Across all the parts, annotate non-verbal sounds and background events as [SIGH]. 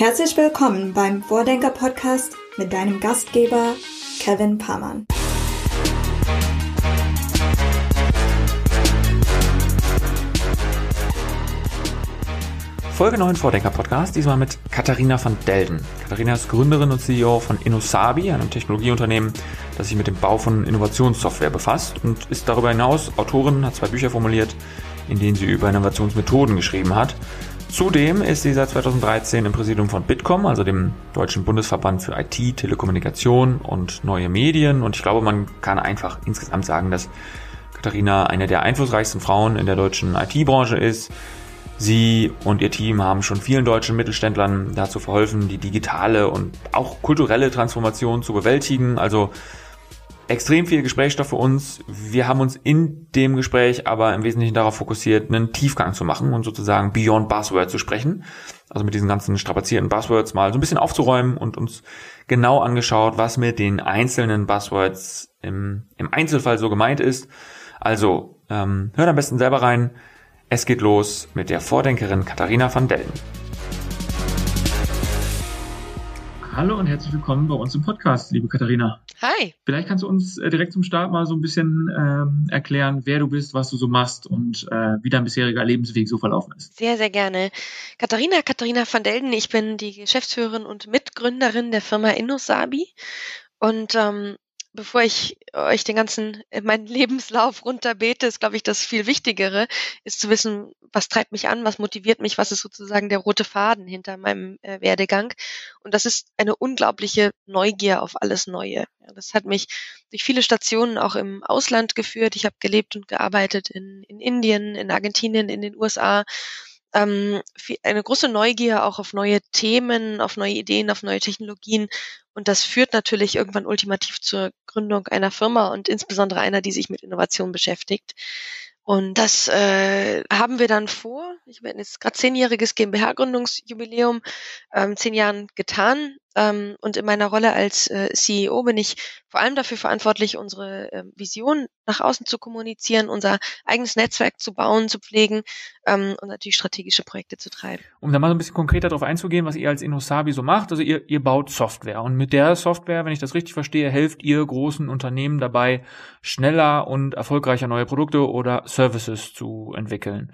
Herzlich willkommen beim Vordenker Podcast mit deinem Gastgeber Kevin Pamann. Folge 9 Vordenker Podcast, diesmal mit Katharina van Delden. Katharina ist Gründerin und CEO von Innosabi, einem Technologieunternehmen, das sich mit dem Bau von Innovationssoftware befasst und ist darüber hinaus Autorin, hat zwei Bücher formuliert, in denen sie über Innovationsmethoden geschrieben hat. Zudem ist sie seit 2013 im Präsidium von Bitkom, also dem Deutschen Bundesverband für IT, Telekommunikation und neue Medien. Und ich glaube, man kann einfach insgesamt sagen, dass Katharina eine der einflussreichsten Frauen in der deutschen IT-Branche ist. Sie und ihr Team haben schon vielen deutschen Mittelständlern dazu verholfen, die digitale und auch kulturelle Transformation zu bewältigen. Also extrem viel Gesprächsstoff für uns. Wir haben uns in dem Gespräch aber im Wesentlichen darauf fokussiert, einen Tiefgang zu machen und sozusagen beyond Buzzword zu sprechen. Also mit diesen ganzen strapazierten Buzzwords mal so ein bisschen aufzuräumen und uns genau angeschaut, was mit den einzelnen Buzzwords im, im Einzelfall so gemeint ist. Also ähm, hört am besten selber rein. Es geht los mit der Vordenkerin Katharina van Delden. Hallo und herzlich willkommen bei uns im Podcast, liebe Katharina. Hi. Vielleicht kannst du uns äh, direkt zum Start mal so ein bisschen ähm, erklären, wer du bist, was du so machst und äh, wie dein bisheriger Lebensweg so verlaufen ist. Sehr, sehr gerne. Katharina, Katharina van Delden, ich bin die Geschäftsführerin und Mitgründerin der Firma InnoSabi und ähm, bevor ich euch den ganzen, äh, meinen Lebenslauf runterbete, ist, glaube ich, das viel Wichtigere, ist zu wissen, was treibt mich an, was motiviert mich, was ist sozusagen der rote Faden hinter meinem äh, Werdegang. Und das ist eine unglaubliche Neugier auf alles Neue. Ja, das hat mich durch viele Stationen auch im Ausland geführt. Ich habe gelebt und gearbeitet in, in Indien, in Argentinien, in den USA ähm, eine große Neugier auch auf neue Themen, auf neue Ideen, auf neue Technologien. Und das führt natürlich irgendwann ultimativ zur Gründung einer Firma und insbesondere einer, die sich mit Innovation beschäftigt. Und das äh, haben wir dann vor. Ich werde jetzt gerade zehnjähriges GmbH-Gründungsjubiläum, ähm, zehn Jahren getan. Ähm, und in meiner Rolle als äh, CEO bin ich vor allem dafür verantwortlich, unsere äh, Vision nach außen zu kommunizieren, unser eigenes Netzwerk zu bauen, zu pflegen ähm, und natürlich strategische Projekte zu treiben. Um da mal so ein bisschen konkreter darauf einzugehen, was ihr als Innosabi so macht, also ihr, ihr baut Software und mit der Software, wenn ich das richtig verstehe, helft ihr großen Unternehmen dabei, schneller und erfolgreicher neue Produkte oder Services zu entwickeln.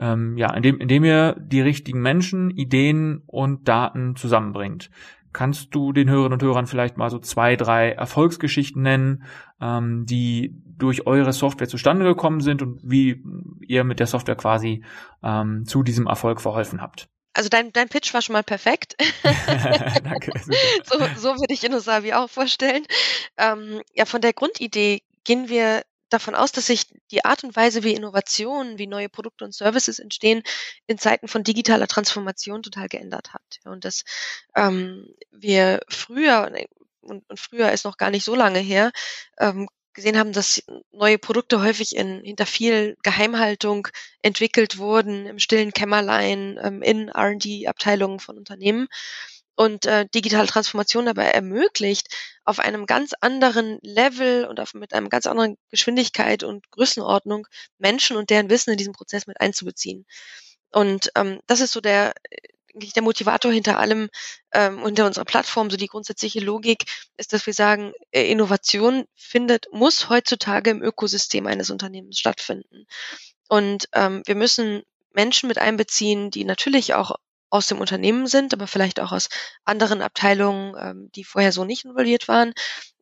Ähm, ja, indem, indem ihr die richtigen Menschen, Ideen und Daten zusammenbringt. Kannst du den Hörerinnen und Hörern vielleicht mal so zwei, drei Erfolgsgeschichten nennen, ähm, die durch eure Software zustande gekommen sind und wie ihr mit der Software quasi ähm, zu diesem Erfolg verholfen habt? Also dein, dein Pitch war schon mal perfekt. [LAUGHS] [LAUGHS] Danke. so, so würde ich Innosavi auch vorstellen. Ähm, ja, von der Grundidee gehen wir davon aus, dass sich die Art und Weise, wie Innovationen, wie neue Produkte und Services entstehen, in Zeiten von digitaler Transformation total geändert hat. Und dass ähm, wir früher, und, und früher ist noch gar nicht so lange her, ähm, gesehen haben, dass neue Produkte häufig in, hinter viel Geheimhaltung entwickelt wurden, im stillen Kämmerlein, ähm, in R&D-Abteilungen von Unternehmen und äh, digitale Transformation dabei ermöglicht, auf einem ganz anderen Level und auf, mit einem ganz anderen Geschwindigkeit und Größenordnung Menschen und deren Wissen in diesen Prozess mit einzubeziehen. Und ähm, das ist so der der Motivator hinter allem, ähm, hinter unserer Plattform, so die grundsätzliche Logik ist, dass wir sagen, äh, Innovation findet, muss heutzutage im Ökosystem eines Unternehmens stattfinden. Und ähm, wir müssen Menschen mit einbeziehen, die natürlich auch aus dem Unternehmen sind, aber vielleicht auch aus anderen Abteilungen, ähm, die vorher so nicht involviert waren.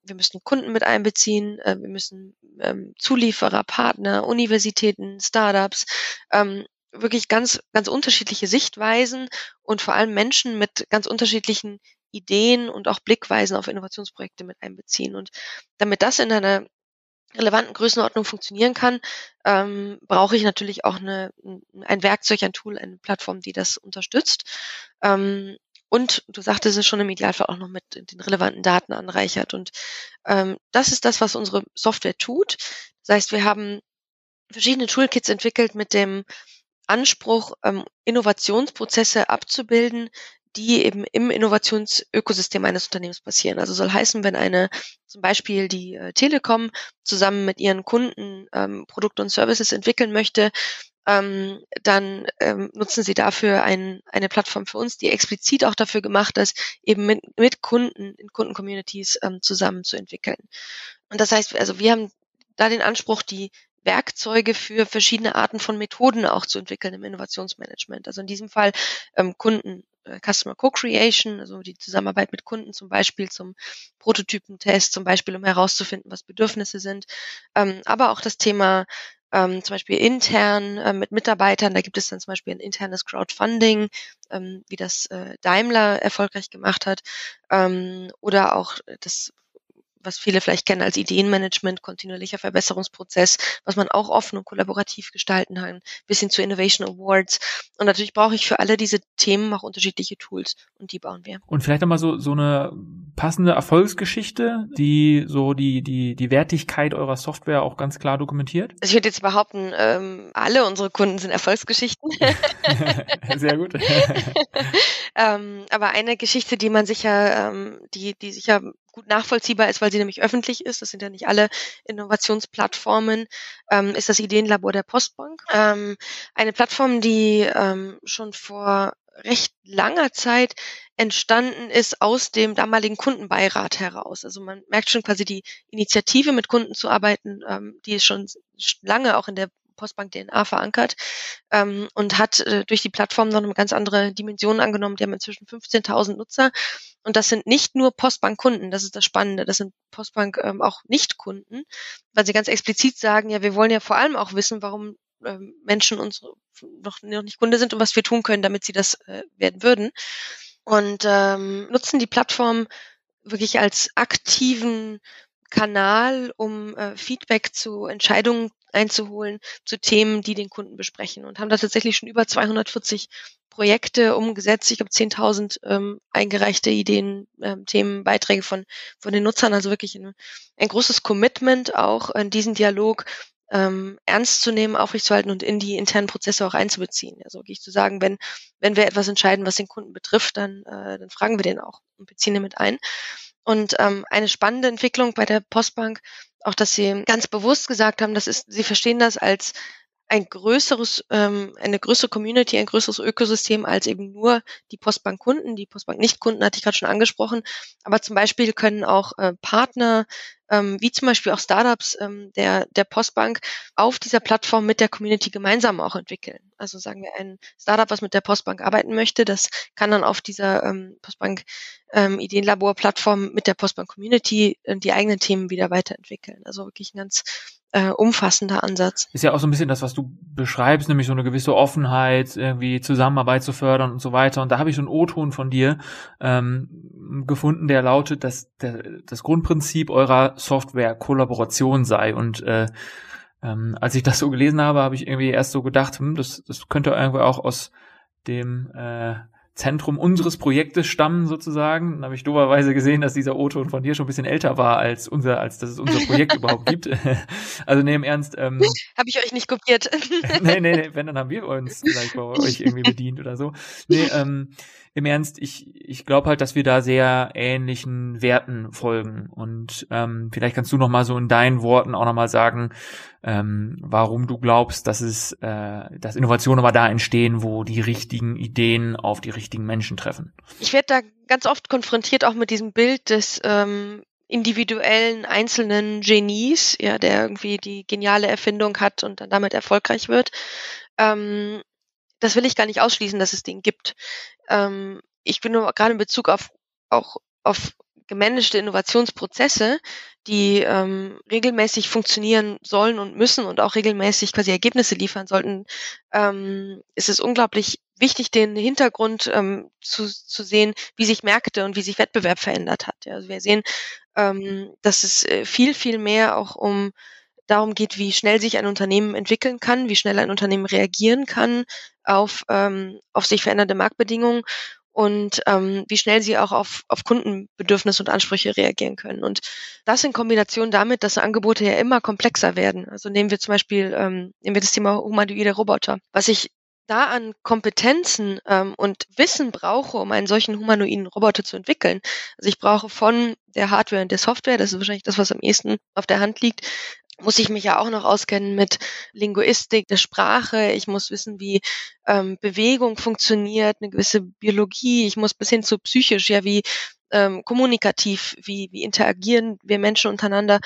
Wir müssen Kunden mit einbeziehen, äh, wir müssen ähm, Zulieferer, Partner, Universitäten, Startups, ähm, wirklich ganz, ganz unterschiedliche Sichtweisen und vor allem Menschen mit ganz unterschiedlichen Ideen und auch Blickweisen auf Innovationsprojekte mit einbeziehen. Und damit das in einer relevanten Größenordnung funktionieren kann, ähm, brauche ich natürlich auch eine, ein Werkzeug, ein Tool, eine Plattform, die das unterstützt. Ähm, und du sagtest es schon im Idealfall auch noch mit den relevanten Daten anreichert. Und ähm, das ist das, was unsere Software tut. Das heißt, wir haben verschiedene Toolkits entwickelt mit dem Anspruch, ähm, Innovationsprozesse abzubilden, die eben im Innovationsökosystem eines Unternehmens passieren. Also soll heißen, wenn eine zum Beispiel die äh, Telekom zusammen mit ihren Kunden ähm, Produkte und Services entwickeln möchte, ähm, dann ähm, nutzen sie dafür ein, eine Plattform für uns, die explizit auch dafür gemacht ist, eben mit, mit Kunden in Kundencommunities ähm, zusammen zu entwickeln. Und das heißt, also wir haben da den Anspruch, die Werkzeuge für verschiedene Arten von Methoden auch zu entwickeln im Innovationsmanagement. Also in diesem Fall ähm, Kunden äh, Customer Co-Creation, also die Zusammenarbeit mit Kunden zum Beispiel zum Prototypentest, zum Beispiel um herauszufinden, was Bedürfnisse sind, ähm, aber auch das Thema ähm, zum Beispiel intern äh, mit Mitarbeitern. Da gibt es dann zum Beispiel ein internes Crowdfunding, ähm, wie das äh, Daimler erfolgreich gemacht hat, ähm, oder auch das was viele vielleicht kennen als Ideenmanagement, kontinuierlicher Verbesserungsprozess, was man auch offen und kollaborativ gestalten kann, bis hin zu Innovation Awards. Und natürlich brauche ich für alle diese Themen auch unterschiedliche Tools und die bauen wir. Und vielleicht nochmal so, so eine passende Erfolgsgeschichte, die so die, die, die Wertigkeit eurer Software auch ganz klar dokumentiert? Also ich würde jetzt behaupten, ähm, alle unsere Kunden sind Erfolgsgeschichten. [LAUGHS] Sehr gut. [LAUGHS] ähm, aber eine Geschichte, die man sicher, ähm, die, die sicher gut nachvollziehbar ist, weil sie nämlich öffentlich ist, das sind ja nicht alle Innovationsplattformen, ähm, ist das Ideenlabor der Postbank. Ähm, eine Plattform, die ähm, schon vor recht langer Zeit entstanden ist aus dem damaligen Kundenbeirat heraus. Also man merkt schon quasi die Initiative, mit Kunden zu arbeiten, ähm, die ist schon lange auch in der Postbank DNA verankert ähm, und hat äh, durch die Plattform noch eine ganz andere Dimension angenommen. Die haben inzwischen 15.000 Nutzer und das sind nicht nur Postbankkunden, das ist das Spannende, das sind Postbank ähm, auch Nicht-Kunden, weil sie ganz explizit sagen, ja, wir wollen ja vor allem auch wissen, warum ähm, Menschen uns noch, noch nicht Kunde sind und was wir tun können, damit sie das äh, werden würden. Und ähm, nutzen die Plattform wirklich als aktiven Kanal, um äh, Feedback zu Entscheidungen einzuholen zu Themen, die den Kunden besprechen und haben da tatsächlich schon über 240 Projekte umgesetzt. Ich glaube 10.000 ähm, eingereichte Ideen, ähm, Themen, Beiträge von von den Nutzern. Also wirklich ein, ein großes Commitment auch in diesen Dialog ähm, ernst zu nehmen, aufrechtzuerhalten und in die internen Prozesse auch einzubeziehen. Also wirklich zu sagen, wenn wenn wir etwas entscheiden, was den Kunden betrifft, dann äh, dann fragen wir den auch und beziehen den mit ein. Und ähm, eine spannende Entwicklung bei der Postbank, auch dass sie ganz bewusst gesagt haben, das ist, sie verstehen das als ein größeres, ähm, eine größere Community, ein größeres Ökosystem als eben nur die Postbank-Kunden. Die Postbank-Nicht-Kunden hatte ich gerade schon angesprochen. Aber zum Beispiel können auch äh, Partner ähm, wie zum Beispiel auch Startups ähm, der, der Postbank auf dieser Plattform mit der Community gemeinsam auch entwickeln. Also sagen wir ein Startup, was mit der Postbank arbeiten möchte, das kann dann auf dieser ähm, Postbank ähm, Ideenlabor-Plattform mit der Postbank Community äh, die eigenen Themen wieder weiterentwickeln. Also wirklich ein ganz äh, umfassender Ansatz. Ist ja auch so ein bisschen das, was du beschreibst, nämlich so eine gewisse Offenheit, irgendwie Zusammenarbeit zu fördern und so weiter. Und da habe ich so einen O-Ton von dir ähm, gefunden, der lautet, dass der, das Grundprinzip eurer Software Kollaboration sei. Und äh, ähm, als ich das so gelesen habe, habe ich irgendwie erst so gedacht, hm, das, das könnte irgendwie auch aus dem äh, Zentrum unseres Projektes stammen sozusagen. Dann habe ich doberweise gesehen, dass dieser O-Ton von dir schon ein bisschen älter war als unser, als dass es unser Projekt [LAUGHS] überhaupt gibt. [LAUGHS] also nee, im Ernst. Ähm, [LAUGHS] habe ich euch nicht kopiert. nee, nee, nee, wenn, dann haben wir uns vielleicht bei euch irgendwie bedient oder so. Nee, ähm, im Ernst, ich, ich glaube halt, dass wir da sehr ähnlichen Werten folgen. Und ähm, vielleicht kannst du noch mal so in deinen Worten auch noch mal sagen, ähm, warum du glaubst, dass es, äh, dass Innovationen aber da entstehen, wo die richtigen Ideen auf die richtigen Menschen treffen. Ich werde da ganz oft konfrontiert auch mit diesem Bild des ähm, individuellen einzelnen Genies, ja, der irgendwie die geniale Erfindung hat und dann damit erfolgreich wird. Ähm, das will ich gar nicht ausschließen, dass es den gibt. Ähm, ich bin nur gerade in Bezug auf auch auf gemanagte Innovationsprozesse, die ähm, regelmäßig funktionieren sollen und müssen und auch regelmäßig quasi Ergebnisse liefern sollten, ähm, ist es unglaublich wichtig, den Hintergrund ähm, zu, zu sehen, wie sich Märkte und wie sich Wettbewerb verändert hat. Ja, also wir sehen, ähm, dass es äh, viel, viel mehr auch um darum geht, wie schnell sich ein Unternehmen entwickeln kann, wie schnell ein Unternehmen reagieren kann auf, ähm, auf sich verändernde Marktbedingungen und ähm, wie schnell sie auch auf, auf Kundenbedürfnisse und Ansprüche reagieren können. Und das in Kombination damit, dass Angebote ja immer komplexer werden. Also nehmen wir zum Beispiel, ähm, nehmen wir das Thema humanoide Roboter. Was ich da an Kompetenzen ähm, und Wissen brauche, um einen solchen humanoiden Roboter zu entwickeln. Also ich brauche von der Hardware und der Software, das ist wahrscheinlich das, was am ehesten auf der Hand liegt, muss ich mich ja auch noch auskennen mit Linguistik der Sprache. Ich muss wissen, wie ähm, Bewegung funktioniert, eine gewisse Biologie. Ich muss bis hin zu psychisch, ja, wie ähm, kommunikativ, wie, wie interagieren wir Menschen untereinander.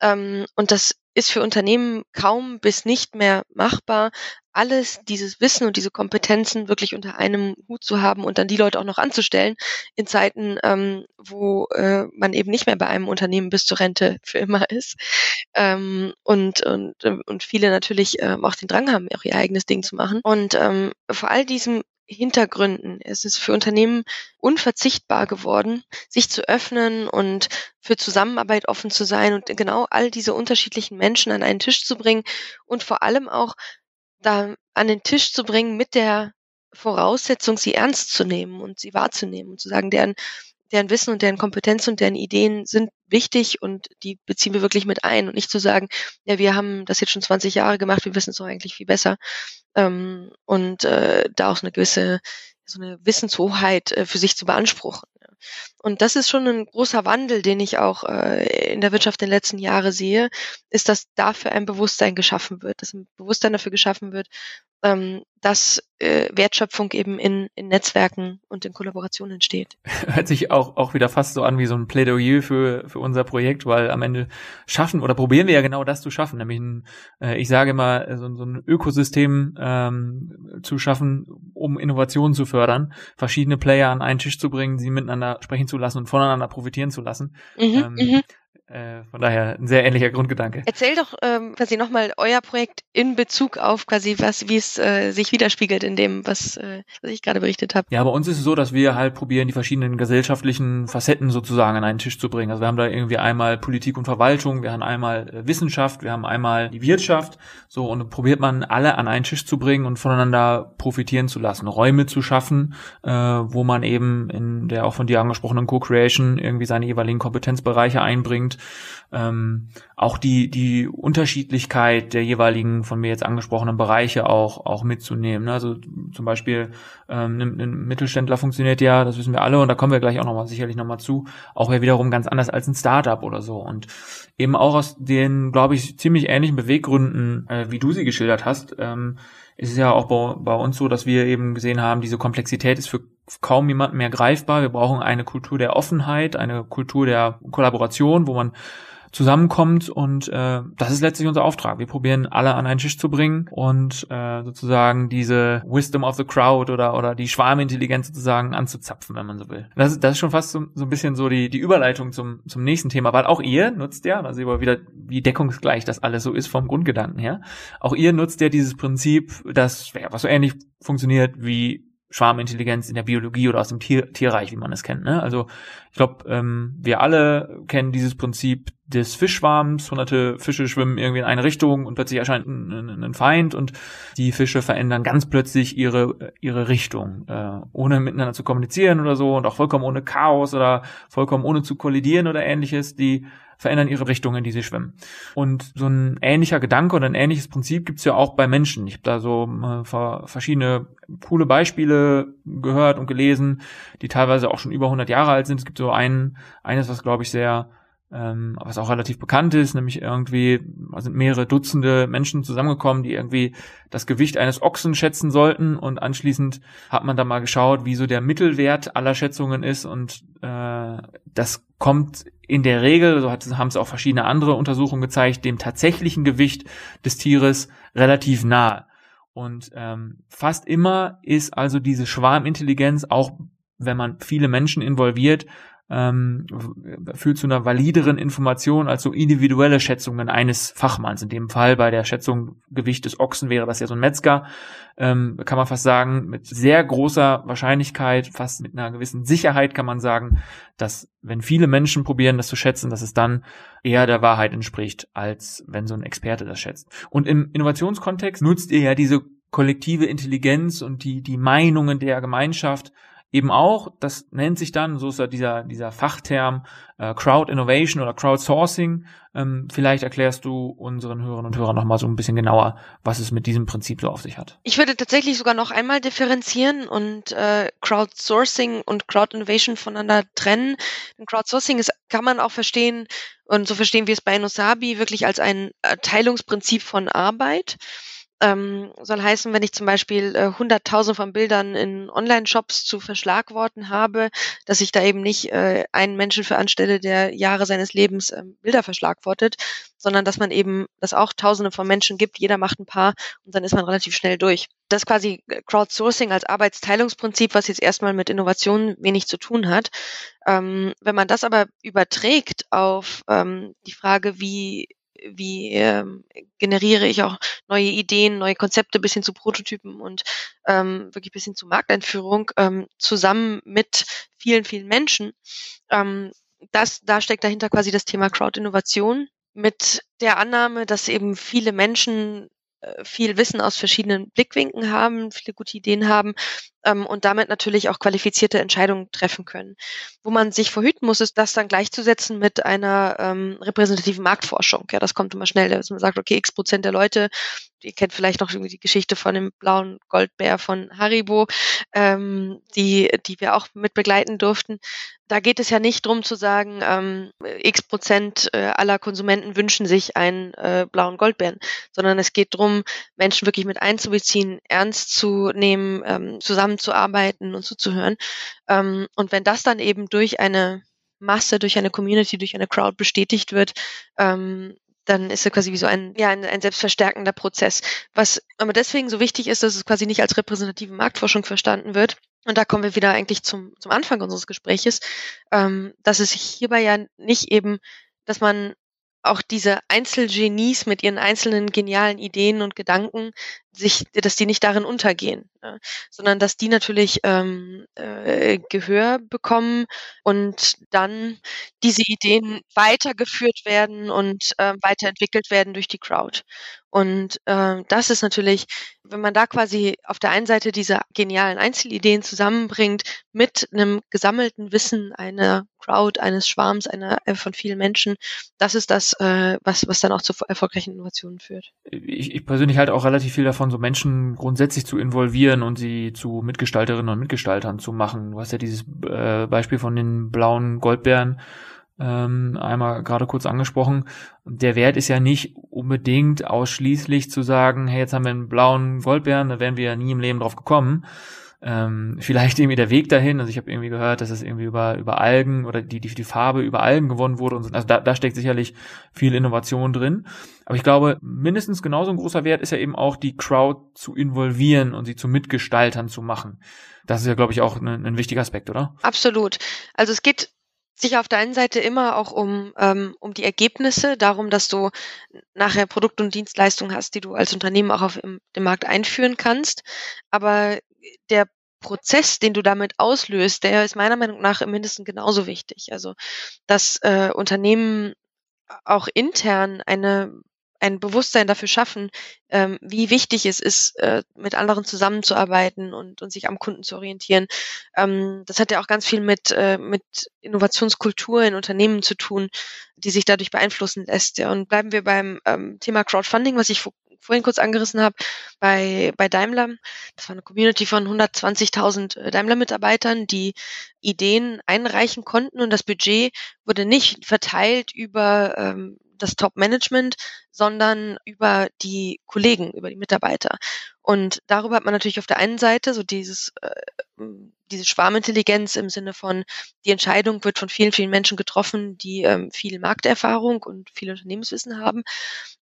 Ähm, und das ist für Unternehmen kaum bis nicht mehr machbar, alles dieses Wissen und diese Kompetenzen wirklich unter einem Hut zu haben und dann die Leute auch noch anzustellen in Zeiten, ähm, wo äh, man eben nicht mehr bei einem Unternehmen bis zur Rente für immer ist ähm, und, und, und viele natürlich ähm, auch den Drang haben, auch ihr eigenes Ding zu machen. Und ähm, vor all diesem Hintergründen. Ist es für Unternehmen unverzichtbar geworden, sich zu öffnen und für Zusammenarbeit offen zu sein und genau all diese unterschiedlichen Menschen an einen Tisch zu bringen und vor allem auch da an den Tisch zu bringen mit der Voraussetzung, sie ernst zu nehmen und sie wahrzunehmen und zu sagen, deren, deren Wissen und deren Kompetenz und deren Ideen sind wichtig und die beziehen wir wirklich mit ein und nicht zu sagen, ja, wir haben das jetzt schon 20 Jahre gemacht, wir wissen es doch eigentlich viel besser. Ähm, und äh, da auch eine gewisse so eine Wissenshoheit äh, für sich zu beanspruchen. Und das ist schon ein großer Wandel, den ich auch äh, in der Wirtschaft in den letzten Jahren sehe, ist, dass dafür ein Bewusstsein geschaffen wird, dass ein Bewusstsein dafür geschaffen wird, ähm, dass äh, Wertschöpfung eben in, in Netzwerken und in Kollaborationen entsteht. [LAUGHS] Hört sich auch, auch wieder fast so an wie so ein Plädoyer für, für unser Projekt, weil am Ende schaffen oder probieren wir ja genau das zu schaffen, nämlich ein, äh, ich sage mal, so, so ein Ökosystem ähm, zu schaffen, um Innovationen zu fördern, verschiedene Player an einen Tisch zu bringen, sie miteinander sprechen zu lassen und voneinander profitieren zu lassen. Mhm, ähm, mhm. Äh, von daher ein sehr ähnlicher Grundgedanke. Erzähl doch ähm, quasi nochmal euer Projekt in Bezug auf quasi was, wie es äh, sich widerspiegelt in dem, was, äh, was ich gerade berichtet habe. Ja, bei uns ist es so, dass wir halt probieren, die verschiedenen gesellschaftlichen Facetten sozusagen an einen Tisch zu bringen. Also wir haben da irgendwie einmal Politik und Verwaltung, wir haben einmal äh, Wissenschaft, wir haben einmal die Wirtschaft, so und probiert man alle an einen Tisch zu bringen und voneinander profitieren zu lassen, Räume zu schaffen, äh, wo man eben in der auch von dir angesprochenen Co-Creation irgendwie seine jeweiligen Kompetenzbereiche einbringt ähm, auch die die Unterschiedlichkeit der jeweiligen von mir jetzt angesprochenen Bereiche auch auch mitzunehmen. Ne? Also zum Beispiel ähm, ein, ein Mittelständler funktioniert ja, das wissen wir alle und da kommen wir gleich auch noch mal sicherlich noch mal zu, auch ja wiederum ganz anders als ein Startup oder so und eben auch aus den glaube ich ziemlich ähnlichen Beweggründen, äh, wie du sie geschildert hast. Ähm, ist es ja auch bei, bei uns so, dass wir eben gesehen haben, diese Komplexität ist für kaum jemanden mehr greifbar. Wir brauchen eine Kultur der Offenheit, eine Kultur der Kollaboration, wo man zusammenkommt und äh, das ist letztlich unser Auftrag. Wir probieren alle an einen Tisch zu bringen und äh, sozusagen diese Wisdom of the Crowd oder oder die Schwarmintelligenz sozusagen anzuzapfen, wenn man so will. Das ist, das ist schon fast so, so ein bisschen so die die Überleitung zum zum nächsten Thema, weil auch ihr nutzt ja, da sehen wir wieder, wie deckungsgleich das alles so ist vom Grundgedanken her. Auch ihr nutzt ja dieses Prinzip, das ja, was so ähnlich funktioniert wie Schwarmintelligenz in der Biologie oder aus dem Tier, Tierreich, wie man es kennt. Ne? Also ich glaube, ähm, wir alle kennen dieses Prinzip des Fischschwarms. Hunderte Fische schwimmen irgendwie in eine Richtung und plötzlich erscheint ein, ein Feind und die Fische verändern ganz plötzlich ihre ihre Richtung, äh, ohne miteinander zu kommunizieren oder so und auch vollkommen ohne Chaos oder vollkommen ohne zu kollidieren oder ähnliches. Die verändern ihre Richtung, in die sie schwimmen. Und so ein ähnlicher Gedanke oder ein ähnliches Prinzip gibt's ja auch bei Menschen. Ich habe da so äh, verschiedene coole Beispiele gehört und gelesen, die teilweise auch schon über 100 Jahre alt sind. Es gibt so ein, eines, was glaube ich sehr ähm, was auch relativ bekannt ist, nämlich irgendwie sind mehrere Dutzende Menschen zusammengekommen, die irgendwie das Gewicht eines Ochsen schätzen sollten und anschließend hat man da mal geschaut, wie so der Mittelwert aller Schätzungen ist und äh, das kommt in der Regel, so haben es auch verschiedene andere Untersuchungen gezeigt, dem tatsächlichen Gewicht des Tieres relativ nahe. Und ähm, fast immer ist also diese Schwarmintelligenz, auch wenn man viele Menschen involviert, ähm, führt zu einer valideren Information als so individuelle Schätzungen eines Fachmanns. In dem Fall bei der Schätzung Gewicht des Ochsen wäre das ja so ein Metzger, ähm, kann man fast sagen, mit sehr großer Wahrscheinlichkeit, fast mit einer gewissen Sicherheit kann man sagen, dass wenn viele Menschen probieren, das zu schätzen, dass es dann eher der Wahrheit entspricht, als wenn so ein Experte das schätzt. Und im Innovationskontext nutzt ihr ja diese kollektive Intelligenz und die, die Meinungen der Gemeinschaft eben auch, das nennt sich dann, so ist ja dieser, dieser Fachterm äh, Crowd Innovation oder Crowdsourcing. Ähm, vielleicht erklärst du unseren Hörerinnen und Hörern nochmal so ein bisschen genauer, was es mit diesem Prinzip so auf sich hat. Ich würde tatsächlich sogar noch einmal differenzieren und äh, Crowdsourcing und Crowd Innovation voneinander trennen. Crowdsourcing ist, kann man auch verstehen, und so verstehen wir es bei Nosabi, wirklich als ein Teilungsprinzip von Arbeit ähm, soll heißen, wenn ich zum Beispiel äh, hunderttausend von Bildern in Online-Shops zu verschlagworten habe, dass ich da eben nicht äh, einen Menschen für anstelle, der Jahre seines Lebens äh, Bilder verschlagwortet, sondern dass man eben, dass auch tausende von Menschen gibt, jeder macht ein paar und dann ist man relativ schnell durch. Das ist quasi Crowdsourcing als Arbeitsteilungsprinzip, was jetzt erstmal mit Innovation wenig zu tun hat. Ähm, wenn man das aber überträgt auf ähm, die Frage, wie wie ähm, generiere ich auch neue Ideen, neue Konzepte bis hin zu Prototypen und ähm, wirklich bis hin zu Markteinführung ähm, zusammen mit vielen, vielen Menschen. Ähm, das, da steckt dahinter quasi das Thema Crowd-Innovation mit der Annahme, dass eben viele Menschen viel Wissen aus verschiedenen Blickwinkeln haben, viele gute Ideen haben ähm, und damit natürlich auch qualifizierte Entscheidungen treffen können. Wo man sich verhüten muss, ist das dann gleichzusetzen mit einer ähm, repräsentativen Marktforschung. Ja, das kommt immer schnell, dass man sagt, okay, x Prozent der Leute ihr kennt vielleicht noch irgendwie die Geschichte von dem blauen Goldbär von Haribo, ähm, die, die wir auch mit begleiten durften. Da geht es ja nicht drum zu sagen, ähm, x Prozent äh, aller Konsumenten wünschen sich einen äh, blauen Goldbären, sondern es geht drum, Menschen wirklich mit einzubeziehen, ernst zu nehmen, ähm, zusammenzuarbeiten und zuzuhören. Ähm, und wenn das dann eben durch eine Masse, durch eine Community, durch eine Crowd bestätigt wird, ähm, dann ist er quasi wie so ein, ja, ein, ein selbstverstärkender Prozess. Was aber deswegen so wichtig ist, dass es quasi nicht als repräsentative Marktforschung verstanden wird. Und da kommen wir wieder eigentlich zum, zum Anfang unseres Gespräches, ähm, dass es sich hierbei ja nicht eben, dass man auch diese Einzelgenies mit ihren einzelnen genialen Ideen und Gedanken sich, dass die nicht darin untergehen, ne? sondern dass die natürlich ähm, äh, Gehör bekommen und dann diese Ideen weitergeführt werden und äh, weiterentwickelt werden durch die Crowd. Und äh, das ist natürlich, wenn man da quasi auf der einen Seite diese genialen Einzelideen zusammenbringt mit einem gesammelten Wissen einer Crowd, eines Schwarms, einer äh, von vielen Menschen, das ist das, äh, was, was dann auch zu erfolgreichen Innovationen führt. Ich, ich persönlich halte auch relativ viel davon, davon, so Menschen grundsätzlich zu involvieren und sie zu Mitgestalterinnen und Mitgestaltern zu machen. Du hast ja dieses äh, Beispiel von den blauen Goldbären ähm, einmal gerade kurz angesprochen. Der Wert ist ja nicht unbedingt ausschließlich zu sagen, hey, jetzt haben wir einen blauen Goldbären, da wären wir ja nie im Leben drauf gekommen, ähm, vielleicht irgendwie der Weg dahin. Also ich habe irgendwie gehört, dass es irgendwie über über Algen oder die die, die Farbe über Algen gewonnen wurde und so. Also da, da steckt sicherlich viel Innovation drin. Aber ich glaube, mindestens genauso ein großer Wert ist ja eben auch die Crowd zu involvieren und sie zu Mitgestaltern zu machen. Das ist ja, glaube ich, auch ein, ein wichtiger Aspekt, oder? Absolut. Also es geht sich auf der einen Seite immer auch um, ähm, um die Ergebnisse, darum, dass du nachher Produkte und Dienstleistungen hast, die du als Unternehmen auch auf dem Markt einführen kannst. Aber der Prozess, den du damit auslöst, der ist meiner Meinung nach mindestens genauso wichtig. Also, dass äh, Unternehmen auch intern eine ein Bewusstsein dafür schaffen, ähm, wie wichtig es ist, äh, mit anderen zusammenzuarbeiten und, und sich am Kunden zu orientieren. Ähm, das hat ja auch ganz viel mit, äh, mit Innovationskultur in Unternehmen zu tun, die sich dadurch beeinflussen lässt. Ja. Und bleiben wir beim ähm, Thema Crowdfunding, was ich vorhin kurz angerissen habe, bei, bei Daimler. Das war eine Community von 120.000 äh, Daimler-Mitarbeitern, die Ideen einreichen konnten und das Budget wurde nicht verteilt über ähm, das Top-Management, sondern über die Kollegen, über die Mitarbeiter. Und darüber hat man natürlich auf der einen Seite so dieses, äh, diese Schwarmintelligenz im Sinne von, die Entscheidung wird von vielen, vielen Menschen getroffen, die ähm, viel Markterfahrung und viel Unternehmenswissen haben.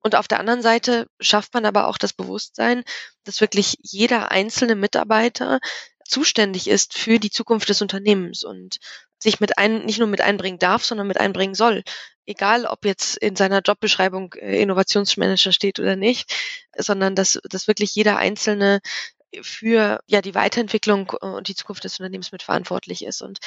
Und auf der anderen Seite schafft man aber auch das Bewusstsein, dass wirklich jeder einzelne Mitarbeiter zuständig ist für die Zukunft des Unternehmens und sich mit ein, nicht nur mit einbringen darf, sondern mit einbringen soll. Egal, ob jetzt in seiner Jobbeschreibung äh, Innovationsmanager steht oder nicht, sondern dass, dass wirklich jeder Einzelne für ja die Weiterentwicklung und die Zukunft des Unternehmens mitverantwortlich ist. Und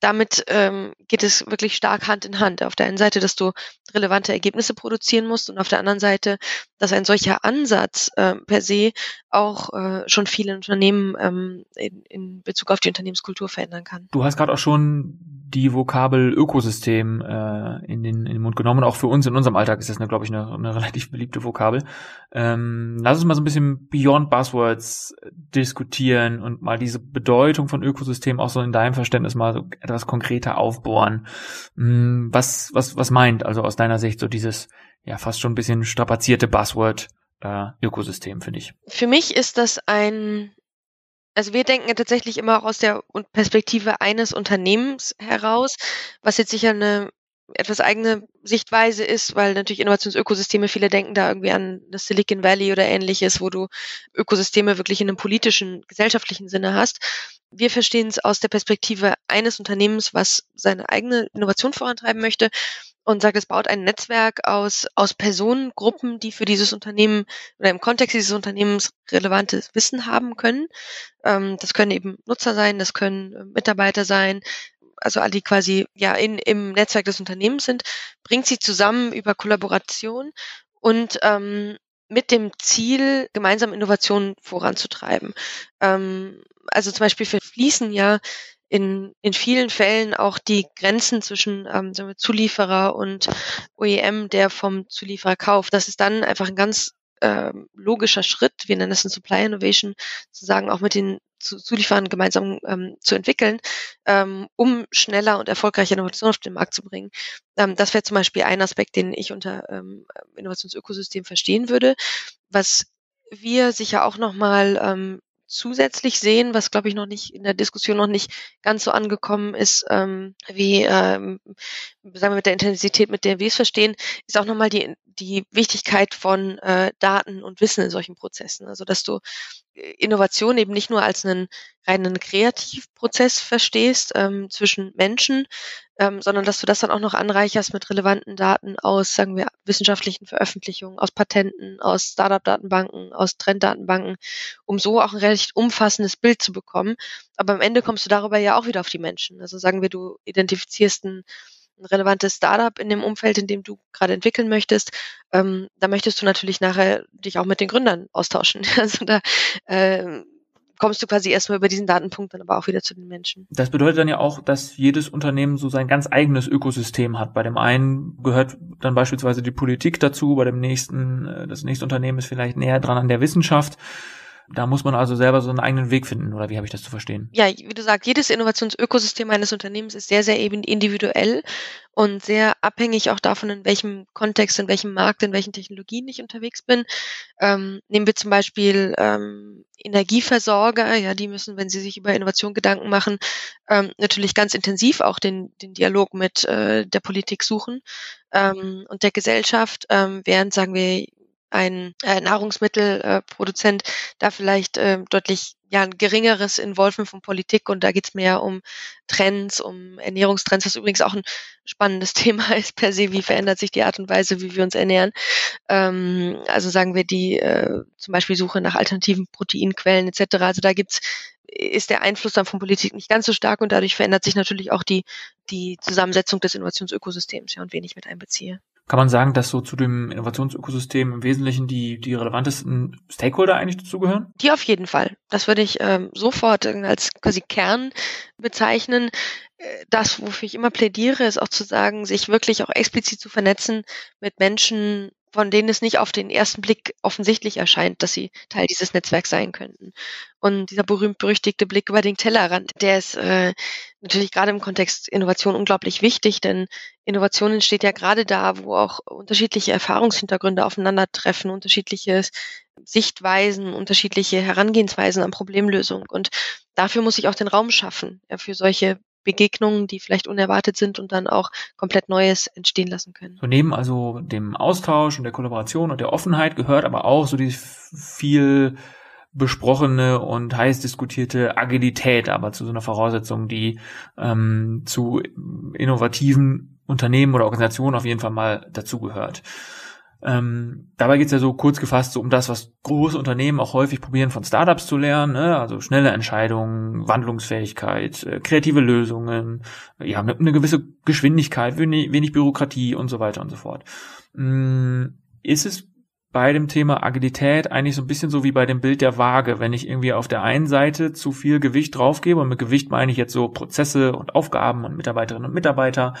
damit ähm, geht es wirklich stark Hand in Hand. Auf der einen Seite, dass du relevante Ergebnisse produzieren musst und auf der anderen Seite, dass ein solcher Ansatz äh, per se auch äh, schon viele Unternehmen ähm, in, in Bezug auf die Unternehmenskultur verändern kann. Du hast gerade auch schon die Vokabel Ökosystem äh, in, den, in den Mund genommen. Auch für uns in unserem Alltag ist das, glaube ich, eine, eine relativ beliebte Vokabel. Ähm, lass uns mal so ein bisschen Beyond Buzzwords diskutieren und mal diese Bedeutung von Ökosystem auch so in deinem Verständnis mal so etwas konkreter aufbohren. Hm, was, was, was meint also aus deiner Sicht so dieses ja fast schon ein bisschen strapazierte Buzzword äh, Ökosystem, finde ich? Für mich ist das ein also wir denken ja tatsächlich immer auch aus der Perspektive eines Unternehmens heraus, was jetzt sicher eine etwas eigene Sichtweise ist, weil natürlich Innovationsökosysteme, viele denken da irgendwie an das Silicon Valley oder ähnliches, wo du Ökosysteme wirklich in einem politischen, gesellschaftlichen Sinne hast. Wir verstehen es aus der Perspektive eines Unternehmens, was seine eigene Innovation vorantreiben möchte und sagt, es baut ein Netzwerk aus, aus Personengruppen, die für dieses Unternehmen oder im Kontext dieses Unternehmens relevantes Wissen haben können. Ähm, das können eben Nutzer sein, das können äh, Mitarbeiter sein, also alle, die quasi ja in, im Netzwerk des Unternehmens sind, bringt sie zusammen über Kollaboration und ähm, mit dem Ziel, gemeinsam Innovationen voranzutreiben. Ähm, also zum Beispiel fließen ja in, in vielen Fällen auch die Grenzen zwischen ähm, sagen wir, Zulieferer und OEM, der vom Zulieferer kauft. Das ist dann einfach ein ganz ähm, logischer Schritt, wir nennen das ein Supply Innovation, zu auch mit den Zulieferern gemeinsam ähm, zu entwickeln, ähm, um schneller und erfolgreiche Innovationen auf den Markt zu bringen. Ähm, das wäre zum Beispiel ein Aspekt, den ich unter ähm, Innovationsökosystem verstehen würde. Was wir sicher auch nochmal ähm, zusätzlich sehen, was glaube ich noch nicht in der Diskussion noch nicht ganz so angekommen ist, ähm, wie ähm, sagen wir mit der Intensität, mit der wir es verstehen, ist auch nochmal die die Wichtigkeit von äh, Daten und Wissen in solchen Prozessen. Also dass du Innovation eben nicht nur als einen reinen Kreativprozess verstehst ähm, zwischen Menschen, ähm, sondern dass du das dann auch noch anreicherst mit relevanten Daten aus, sagen wir, wissenschaftlichen Veröffentlichungen, aus Patenten, aus Startup-Datenbanken, aus Trend-Datenbanken, um so auch ein recht umfassendes Bild zu bekommen. Aber am Ende kommst du darüber ja auch wieder auf die Menschen. Also sagen wir, du identifizierst ein ein relevantes Startup in dem Umfeld, in dem du gerade entwickeln möchtest, ähm, da möchtest du natürlich nachher dich auch mit den Gründern austauschen. [LAUGHS] Also da äh, kommst du quasi erstmal über diesen Datenpunkt dann aber auch wieder zu den Menschen. Das bedeutet dann ja auch, dass jedes Unternehmen so sein ganz eigenes Ökosystem hat. Bei dem einen gehört dann beispielsweise die Politik dazu, bei dem nächsten, äh, das nächste Unternehmen ist vielleicht näher dran an der Wissenschaft. Da muss man also selber so einen eigenen Weg finden, oder wie habe ich das zu verstehen? Ja, wie du sagst, jedes Innovationsökosystem eines Unternehmens ist sehr, sehr eben individuell und sehr abhängig auch davon, in welchem Kontext, in welchem Markt, in welchen Technologien ich unterwegs bin. Ähm, nehmen wir zum Beispiel ähm, Energieversorger, ja, die müssen, wenn sie sich über Innovation Gedanken machen, ähm, natürlich ganz intensiv auch den, den Dialog mit äh, der Politik suchen ähm, und der Gesellschaft, ähm, während, sagen wir, ein äh, Nahrungsmittelproduzent äh, da vielleicht äh, deutlich ja ein geringeres Involvement von Politik und da geht's mehr um Trends, um Ernährungstrends, was übrigens auch ein spannendes [LAUGHS] Thema ist per se, wie verändert sich die Art und Weise, wie wir uns ernähren. Ähm, also sagen wir die äh, zum Beispiel Suche nach alternativen Proteinquellen etc. Also da gibt's ist der Einfluss dann von Politik nicht ganz so stark und dadurch verändert sich natürlich auch die, die Zusammensetzung des Innovationsökosystems, ja, und wen ich mit einbeziehe. Kann man sagen, dass so zu dem Innovationsökosystem im Wesentlichen die, die relevantesten Stakeholder eigentlich dazugehören? Die auf jeden Fall. Das würde ich ähm, sofort als quasi Kern bezeichnen. Äh, das, wofür ich immer plädiere, ist auch zu sagen, sich wirklich auch explizit zu vernetzen mit Menschen, von denen es nicht auf den ersten Blick offensichtlich erscheint, dass sie Teil dieses Netzwerks sein könnten. Und dieser berühmt-berüchtigte Blick über den Tellerrand, der ist äh, natürlich gerade im Kontext Innovation unglaublich wichtig, denn Innovation entsteht ja gerade da, wo auch unterschiedliche Erfahrungshintergründe aufeinandertreffen, unterschiedliche Sichtweisen, unterschiedliche Herangehensweisen an Problemlösung. Und dafür muss ich auch den Raum schaffen, ja, für solche Begegnungen, die vielleicht unerwartet sind und dann auch komplett Neues entstehen lassen können. So neben also dem Austausch und der Kollaboration und der Offenheit gehört aber auch so die viel besprochene und heiß diskutierte Agilität, aber zu so einer Voraussetzung, die ähm, zu innovativen Unternehmen oder Organisationen auf jeden Fall mal dazugehört. Ähm, dabei geht es ja so kurz gefasst so um das, was große Unternehmen auch häufig probieren von Startups zu lernen, ne? also schnelle Entscheidungen, Wandlungsfähigkeit, äh, kreative Lösungen, ja, eine, eine gewisse Geschwindigkeit, wenig, wenig, Bürokratie und so weiter und so fort. Ähm, ist es bei dem Thema Agilität eigentlich so ein bisschen so wie bei dem Bild der Waage. Wenn ich irgendwie auf der einen Seite zu viel Gewicht draufgebe, und mit Gewicht meine ich jetzt so Prozesse und Aufgaben und Mitarbeiterinnen und Mitarbeiter,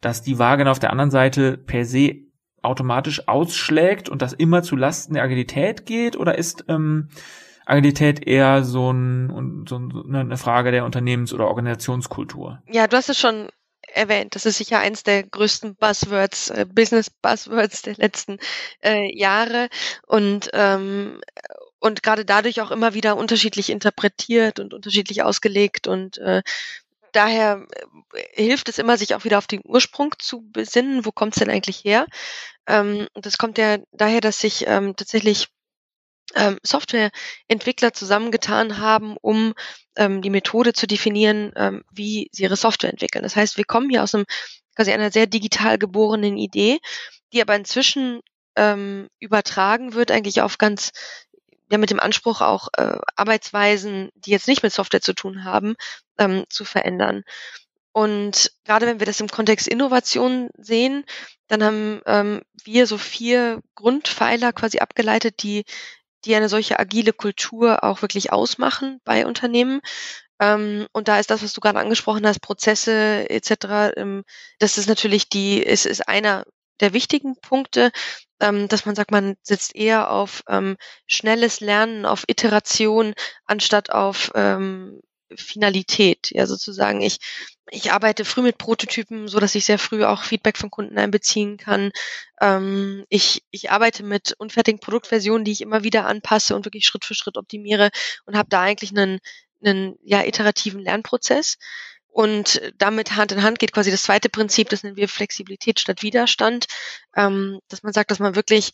dass die Waage dann auf der anderen Seite per se automatisch ausschlägt und das immer zu Lasten der Agilität geht? Oder ist ähm, Agilität eher so, ein, so eine Frage der Unternehmens- oder Organisationskultur? Ja, du hast es schon erwähnt. Das ist sicher eins der größten Buzzwords, äh, Business Buzzwords der letzten äh, Jahre und ähm, und gerade dadurch auch immer wieder unterschiedlich interpretiert und unterschiedlich ausgelegt und äh, daher äh, hilft es immer, sich auch wieder auf den Ursprung zu besinnen. Wo kommt es denn eigentlich her? Ähm, das kommt ja daher, dass sich ähm, tatsächlich ähm, Softwareentwickler zusammengetan haben, um ähm, die Methode zu definieren, ähm, wie sie ihre Software entwickeln. Das heißt, wir kommen hier aus einem quasi einer sehr digital geborenen Idee, die aber inzwischen ähm, übertragen wird eigentlich auf ganz ja mit dem Anspruch auch äh, Arbeitsweisen, die jetzt nicht mit Software zu tun haben, ähm, zu verändern. Und gerade wenn wir das im Kontext Innovation sehen, dann haben ähm, wir so vier Grundpfeiler quasi abgeleitet, die die eine solche agile Kultur auch wirklich ausmachen bei Unternehmen. Ähm, und da ist das, was du gerade angesprochen hast, Prozesse etc. Ähm, das ist natürlich die, ist, ist einer der wichtigen Punkte, ähm, dass man sagt, man setzt eher auf ähm, schnelles Lernen, auf Iteration, anstatt auf ähm, Finalität. Ja, sozusagen, ich, ich arbeite früh mit Prototypen, so dass ich sehr früh auch Feedback von Kunden einbeziehen kann. Ähm, ich, ich arbeite mit unfertigen Produktversionen, die ich immer wieder anpasse und wirklich Schritt für Schritt optimiere und habe da eigentlich einen, einen ja, iterativen Lernprozess. Und damit Hand in Hand geht quasi das zweite Prinzip, das nennen wir Flexibilität statt Widerstand, ähm, dass man sagt, dass man wirklich,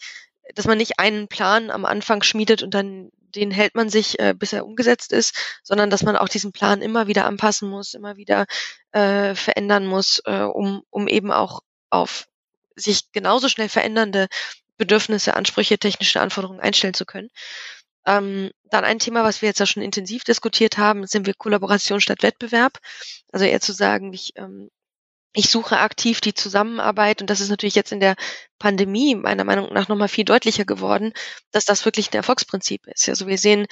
dass man nicht einen Plan am Anfang schmiedet und dann den hält man sich, äh, bis er umgesetzt ist, sondern dass man auch diesen Plan immer wieder anpassen muss, immer wieder äh, verändern muss, äh, um, um eben auch auf sich genauso schnell verändernde Bedürfnisse, Ansprüche, technische Anforderungen einstellen zu können. Ähm, dann ein Thema, was wir jetzt ja schon intensiv diskutiert haben, sind wir Kollaboration statt Wettbewerb. Also eher zu sagen, ich ähm, ich suche aktiv die Zusammenarbeit und das ist natürlich jetzt in der Pandemie meiner Meinung nach nochmal viel deutlicher geworden, dass das wirklich ein Erfolgsprinzip ist. Also wir sehen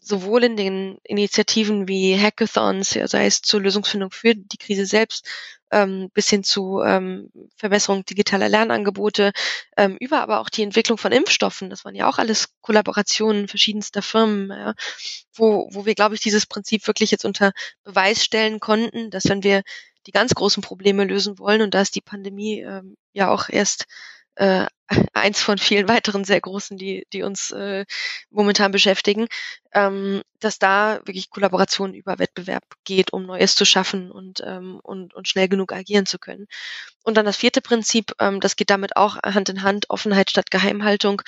sowohl in den Initiativen wie Hackathons, ja, sei es zur Lösungsfindung für die Krise selbst, ähm, bis hin zu ähm, Verbesserung digitaler Lernangebote, ähm, über aber auch die Entwicklung von Impfstoffen. Das waren ja auch alles Kollaborationen verschiedenster Firmen, ja, wo, wo wir, glaube ich, dieses Prinzip wirklich jetzt unter Beweis stellen konnten, dass wenn wir die ganz großen Probleme lösen wollen. Und da ist die Pandemie ähm, ja auch erst äh, [LAUGHS] eins von vielen weiteren sehr großen, die, die uns äh, momentan beschäftigen, ähm, dass da wirklich Kollaboration über Wettbewerb geht, um Neues zu schaffen und, ähm, und, und schnell genug agieren zu können. Und dann das vierte Prinzip, ähm, das geht damit auch Hand in Hand, Offenheit statt Geheimhaltung,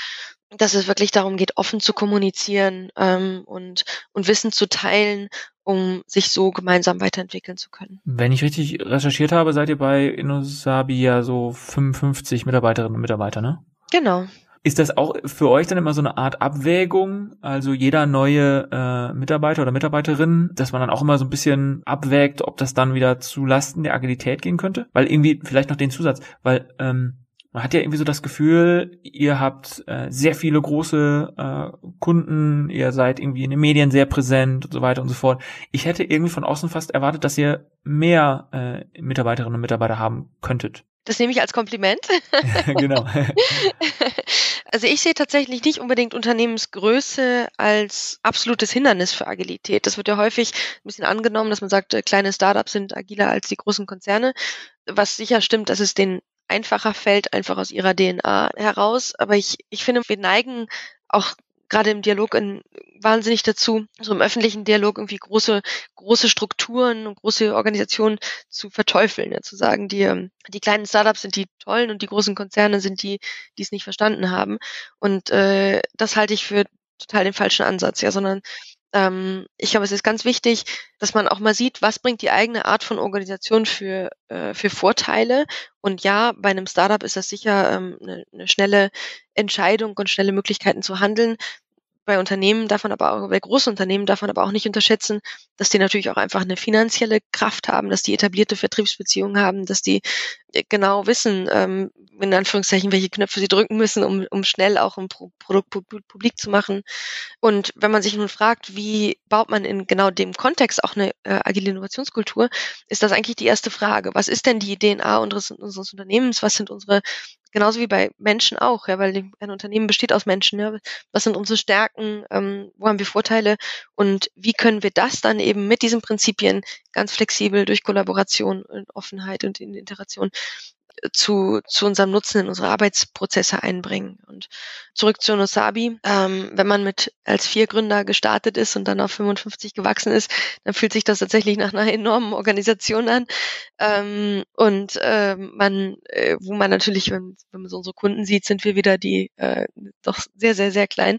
dass es wirklich darum geht, offen zu kommunizieren ähm, und, und Wissen zu teilen um sich so gemeinsam weiterentwickeln zu können. Wenn ich richtig recherchiert habe, seid ihr bei Innosabi ja so 55 Mitarbeiterinnen und Mitarbeiter, ne? Genau. Ist das auch für euch dann immer so eine Art Abwägung, also jeder neue äh, Mitarbeiter oder Mitarbeiterin, dass man dann auch immer so ein bisschen abwägt, ob das dann wieder zu Lasten der Agilität gehen könnte? Weil irgendwie vielleicht noch den Zusatz, weil ähm, man hat ja irgendwie so das Gefühl, ihr habt äh, sehr viele große äh, Kunden, ihr seid irgendwie in den Medien sehr präsent und so weiter und so fort. Ich hätte irgendwie von außen fast erwartet, dass ihr mehr äh, Mitarbeiterinnen und Mitarbeiter haben könntet. Das nehme ich als Kompliment. [LAUGHS] genau. [LAUGHS] Also ich sehe tatsächlich nicht unbedingt Unternehmensgröße als absolutes Hindernis für Agilität. Das wird ja häufig ein bisschen angenommen, dass man sagt, äh, kleine Startups sind agiler als die großen Konzerne. Was sicher stimmt, dass es den einfacher fällt, einfach aus ihrer DNA heraus. Aber ich, ich finde, wir neigen auch gerade im Dialog in, wahnsinnig dazu, so im öffentlichen Dialog irgendwie große, große Strukturen und große Organisationen zu verteufeln, ja, zu sagen, die, ähm, die kleinen Startups sind die tollen und die großen Konzerne sind die, die es nicht verstanden haben. Und äh, das halte ich für total den falschen Ansatz, ja, sondern Ähm, ich glaube, es ist ganz wichtig, dass man auch mal sieht, was bringt die eigene Art von Organisation für, äh, für Vorteile. Und ja, bei einem Startup ist das sicher ähm, eine, eine schnelle Entscheidung und schnelle Möglichkeiten zu handeln bei Unternehmen darf man aber auch, bei großen Unternehmen darf man aber auch nicht unterschätzen, dass die natürlich auch einfach eine finanzielle Kraft haben, dass die etablierte Vertriebsbeziehungen haben, dass die genau wissen, ähm, in Anführungszeichen, welche Knöpfe sie drücken müssen, um, um schnell auch ein Pro Produkt publik zu machen. Und wenn man sich nun fragt, wie baut man in genau dem Kontext auch eine äh, agile Innovationskultur, ist das eigentlich die erste Frage. Was ist denn die DNA unseres, unseres Unternehmens? Was sind unsere genauso wie bei Menschen auch, ja, weil ein Unternehmen besteht aus Menschen, ja. Was sind unsere Stärken, ähm, wo haben wir Vorteile und wie können wir das dann eben mit diesen Prinzipien ganz flexibel durch Kollaboration und Offenheit und in Interaktion zu, zu unserem Nutzen in unsere Arbeitsprozesse einbringen. Und zurück zu Nosabi. Ähm, wenn man mit als vier Gründer gestartet ist und dann auf 55 gewachsen ist, dann fühlt sich das tatsächlich nach einer enormen Organisation an. Ähm, und äh, man, äh, wo man natürlich, wenn, wenn man so unsere Kunden sieht, sind wir wieder die äh, doch sehr, sehr, sehr klein.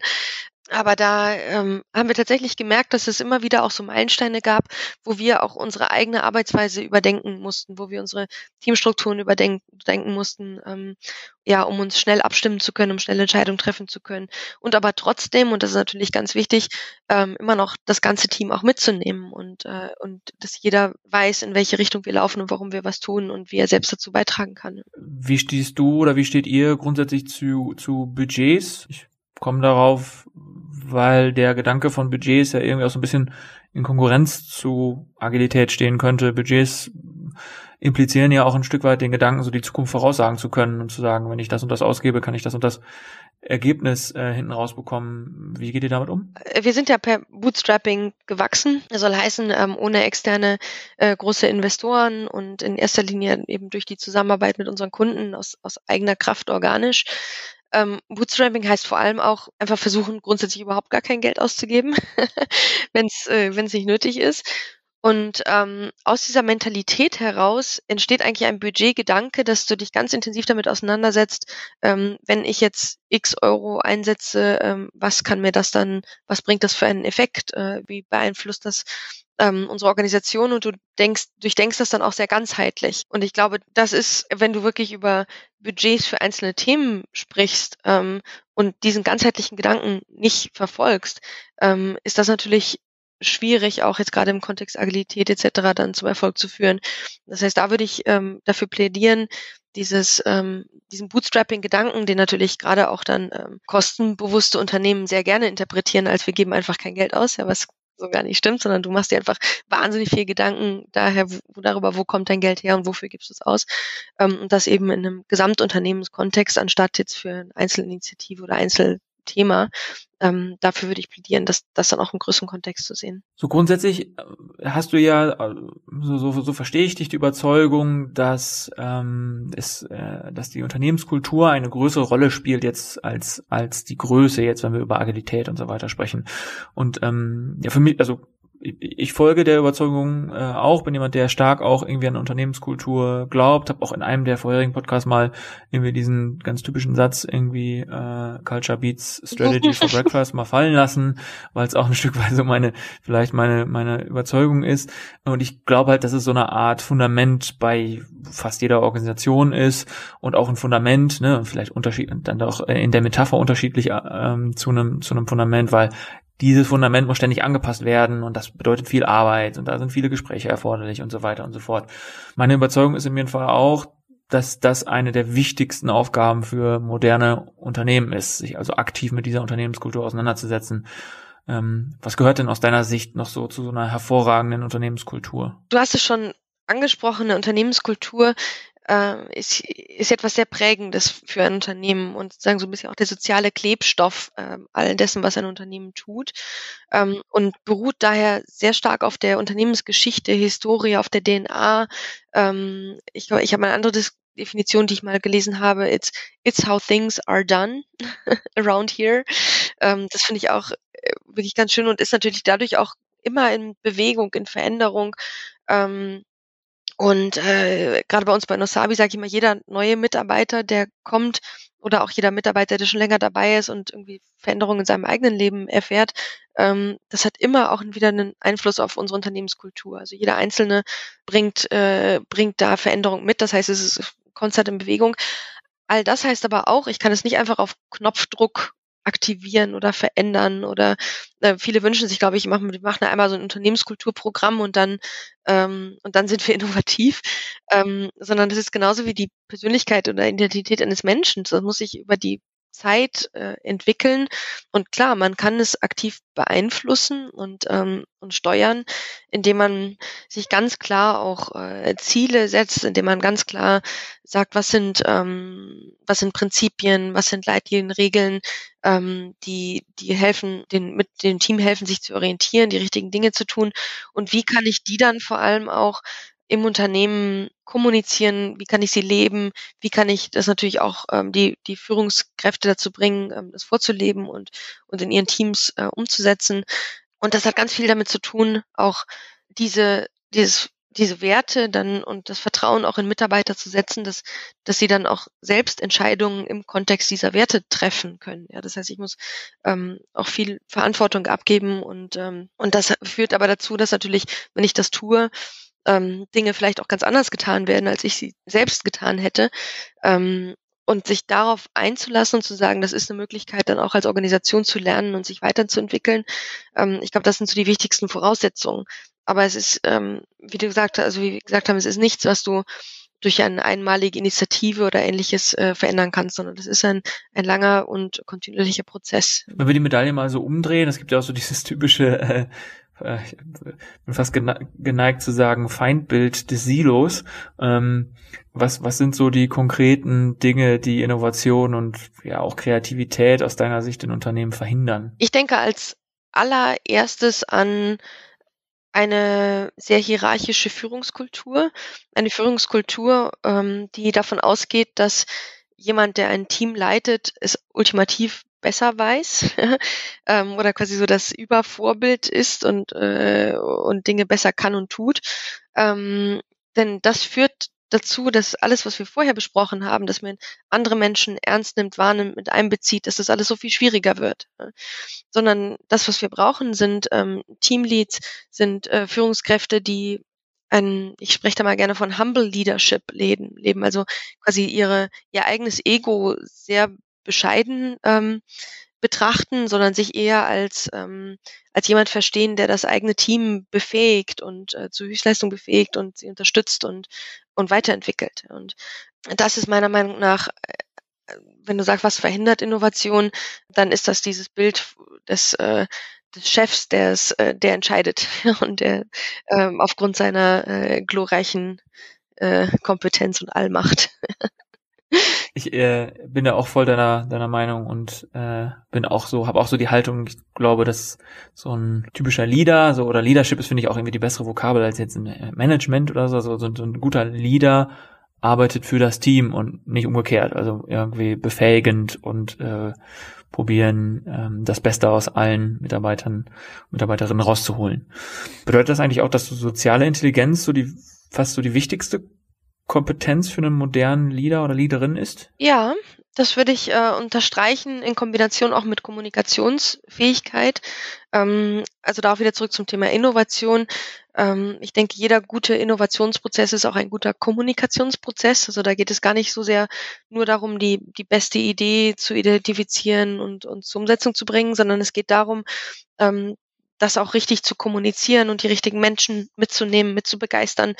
Aber da ähm, haben wir tatsächlich gemerkt, dass es immer wieder auch so Meilensteine gab, wo wir auch unsere eigene Arbeitsweise überdenken mussten, wo wir unsere Teamstrukturen überdenken mussten, ähm, ja, um uns schnell abstimmen zu können, um schnell Entscheidungen treffen zu können. Und aber trotzdem, und das ist natürlich ganz wichtig, ähm, immer noch das ganze Team auch mitzunehmen und, äh, und dass jeder weiß, in welche Richtung wir laufen und warum wir was tun und wie er selbst dazu beitragen kann. Wie stehst du oder wie steht ihr grundsätzlich zu, zu Budgets? Ich komme darauf, weil der Gedanke von Budgets ja irgendwie auch so ein bisschen in Konkurrenz zu Agilität stehen könnte. Budgets implizieren ja auch ein Stück weit den Gedanken, so die Zukunft voraussagen zu können und zu sagen, wenn ich das und das ausgebe, kann ich das und das Ergebnis äh, hinten rausbekommen. Wie geht ihr damit um? Äh, wir sind ja per Bootstrapping gewachsen. Das soll heißen, ähm, ohne externe äh, große Investoren und in erster Linie eben durch die Zusammenarbeit mit unseren Kunden aus, aus eigener Kraft organisch. Ähm, Bootstrapping heißt vor allem auch einfach versuchen, grundsätzlich überhaupt gar kein Geld auszugeben, [LAUGHS] wenn es äh, nicht nötig ist. Und ähm, aus dieser Mentalität heraus entsteht eigentlich ein Budgetgedanke, dass du dich ganz intensiv damit auseinandersetzt, ähm, wenn ich jetzt x Euro einsetze, ähm, was kann mir das dann, was bringt das für einen Effekt, äh, wie beeinflusst das ähm, unsere Organisation und du denkst, durchdenkst das dann auch sehr ganzheitlich. Und ich glaube, das ist, wenn du wirklich über Budgets für einzelne Themen sprichst ähm, und diesen ganzheitlichen Gedanken nicht verfolgst, ähm, ist das natürlich schwierig, auch jetzt gerade im Kontext Agilität etc. dann zum Erfolg zu führen. Das heißt, da würde ich ähm, dafür plädieren, dieses, ähm, diesen Bootstrapping-Gedanken, den natürlich gerade auch dann ähm, kostenbewusste Unternehmen sehr gerne interpretieren, als wir geben einfach kein Geld aus, ja, was so gar nicht stimmt, sondern du machst dir einfach wahnsinnig viel Gedanken daher, wo, darüber, wo kommt dein Geld her und wofür gibst du es aus. Ähm, und das eben in einem Gesamtunternehmenskontext, anstatt jetzt für eine Einzelinitiative oder Einzelthema ähm, dafür würde ich plädieren, dass das dann auch im größeren Kontext zu sehen. So grundsätzlich äh, hast du ja, äh, so, so, so verstehe ich dich, die Überzeugung, dass ähm, es, äh, dass die Unternehmenskultur eine größere Rolle spielt jetzt als als die Größe jetzt, wenn wir über Agilität und so weiter sprechen. Und ähm, ja, für mich, also ich folge der Überzeugung äh, auch, bin jemand, der stark auch irgendwie an Unternehmenskultur glaubt, habe auch in einem der vorherigen Podcasts mal irgendwie diesen ganz typischen Satz irgendwie äh, Culture Beats Strategy for [LAUGHS] Breakfast mal fallen lassen, weil es auch ein Stück weit so meine, vielleicht meine, meine Überzeugung ist. Und ich glaube halt, dass es so eine Art Fundament bei fast jeder Organisation ist und auch ein Fundament, ne, vielleicht Unterschied, dann doch in der Metapher unterschiedlich ähm, zu einem zu einem Fundament, weil dieses Fundament muss ständig angepasst werden und das bedeutet viel Arbeit und da sind viele Gespräche erforderlich und so weiter und so fort. Meine Überzeugung ist in jedem Fall auch, dass das eine der wichtigsten Aufgaben für moderne Unternehmen ist, sich also aktiv mit dieser Unternehmenskultur auseinanderzusetzen. Ähm, was gehört denn aus deiner Sicht noch so zu so einer hervorragenden Unternehmenskultur? Du hast es schon angesprochen, eine Unternehmenskultur äh, ist, ist etwas sehr Prägendes für ein Unternehmen und sagen so ein bisschen auch der soziale Klebstoff äh, all dessen, was ein Unternehmen tut ähm, und beruht daher sehr stark auf der Unternehmensgeschichte, Historie, auf der DNA. Ähm, ich glaube, ich habe eine andere Dis Definition, die ich mal gelesen habe. It's it's how things are done [LAUGHS] around here. Ähm, das finde ich auch äh, wirklich ganz schön und ist natürlich dadurch auch immer in Bewegung, in Veränderung. Ähm, und äh, gerade bei uns bei Nosabi sage ich immer, jeder neue Mitarbeiter, der kommt, oder auch jeder Mitarbeiter, der schon länger dabei ist und irgendwie Veränderungen in seinem eigenen Leben erfährt, ähm, das hat immer auch wieder einen Einfluss auf unsere Unternehmenskultur. Also jeder Einzelne bringt, äh, bringt da Veränderung mit. Das heißt, es ist konstant in Bewegung. All das heißt aber auch, ich kann es nicht einfach auf Knopfdruck aktivieren oder verändern oder äh, viele wünschen sich, glaube ich, machen, machen einmal so ein Unternehmenskulturprogramm und dann ähm, und dann sind wir [LAUGHS] innovativ, ähm, sondern das ist genauso wie die Persönlichkeit oder Identität eines Menschen. Das muss sich über die Zeit äh, entwickeln. Und klar, man kann es aktiv beeinflussen und, ähm, und steuern, indem man sich ganz klar auch äh, Ziele setzt, indem man ganz klar sagt, was sind, ähm, was sind Prinzipien, was sind Leitlinien, Regeln, ähm, die, die helfen, den, mit dem Team helfen, sich zu orientieren, die richtigen Dinge zu tun. Und wie kann ich die dann vor allem auch im Unternehmen kommunizieren, wie kann ich sie leben, wie kann ich das natürlich auch ähm, die, die Führungskräfte dazu bringen, ähm, das vorzuleben und, und in ihren Teams äh, umzusetzen. Und das hat ganz viel damit zu tun, auch diese, dieses, diese Werte dann und das Vertrauen auch in Mitarbeiter zu setzen, dass, dass sie dann auch selbst Entscheidungen im Kontext dieser Werte treffen können. Ja, das heißt, ich muss ähm, auch viel Verantwortung abgeben und, ähm, und das führt aber dazu, dass natürlich, wenn ich das tue, ähm, Dinge vielleicht auch ganz anders getan werden, als ich sie selbst getan hätte. Ähm, und sich darauf einzulassen und zu sagen, das ist eine Möglichkeit, dann auch als Organisation zu lernen und sich weiterzuentwickeln. Ähm, ich glaube, das sind so die wichtigsten Voraussetzungen. Aber es ist, ähm, wie du gesagt hast, also wie gesagt haben, es ist nichts, was du durch eine einmalige Initiative oder ähnliches äh, verändern kannst, sondern das ist ein, ein langer und kontinuierlicher Prozess. Wenn wir die Medaille mal so umdrehen, es gibt ja auch so dieses typische äh, äh, bin fast geneigt zu sagen, Feindbild des Silos. Ähm, was, was sind so die konkreten Dinge, die Innovation und ja auch Kreativität aus deiner Sicht in Unternehmen verhindern? Ich denke als allererstes an eine sehr hierarchische Führungskultur, eine Führungskultur, ähm, die davon ausgeht, dass jemand, der ein Team leitet, es ultimativ besser weiß [LAUGHS] ähm, oder quasi so das Übervorbild ist und, äh, und Dinge besser kann und tut. Ähm, denn das führt dazu, dass alles, was wir vorher besprochen haben, dass man andere Menschen ernst nimmt, wahrnimmt, mit einbezieht, dass das alles so viel schwieriger wird. Ne? Sondern das, was wir brauchen, sind ähm, Teamleads, sind äh, Führungskräfte, die ein, ich spreche da mal gerne von Humble Leadership leben, leben, also quasi ihre, ihr eigenes Ego sehr bescheiden ähm, betrachten, sondern sich eher als, ähm, als jemand verstehen, der das eigene Team befähigt und äh, zu Höchstleistung befähigt und sie unterstützt und, und weiterentwickelt. Und das ist meiner Meinung nach, äh, wenn du sagst, was verhindert Innovation, dann ist das dieses Bild des, äh, des Chefs, der es, äh, der entscheidet [LAUGHS] und der ähm, aufgrund seiner äh, glorreichen äh, Kompetenz und Allmacht [LAUGHS] ich äh, bin da auch voll deiner deiner Meinung und äh, bin auch so, habe auch so die Haltung, ich glaube, dass so ein typischer Leader, so oder Leadership ist finde ich auch irgendwie die bessere Vokabel als jetzt ein äh, Management oder so, so, so ein guter Leader arbeitet für das Team und nicht umgekehrt, also irgendwie befähigend und äh, probieren, ähm, das Beste aus allen Mitarbeitern, Mitarbeiterinnen rauszuholen. Bedeutet das eigentlich auch, dass so soziale Intelligenz so die fast so die wichtigste Kompetenz für einen modernen Leader oder Leaderin ist? Ja, das würde ich äh, unterstreichen in Kombination auch mit Kommunikationsfähigkeit. Ähm, also da auch wieder zurück zum Thema Innovation. Ähm, ich denke, jeder gute Innovationsprozess ist auch ein guter Kommunikationsprozess. Also da geht es gar nicht so sehr nur darum, die, die beste Idee zu identifizieren und, und zur Umsetzung zu bringen, sondern es geht darum, ähm, das auch richtig zu kommunizieren und die richtigen Menschen mitzunehmen, mit zu begeistern,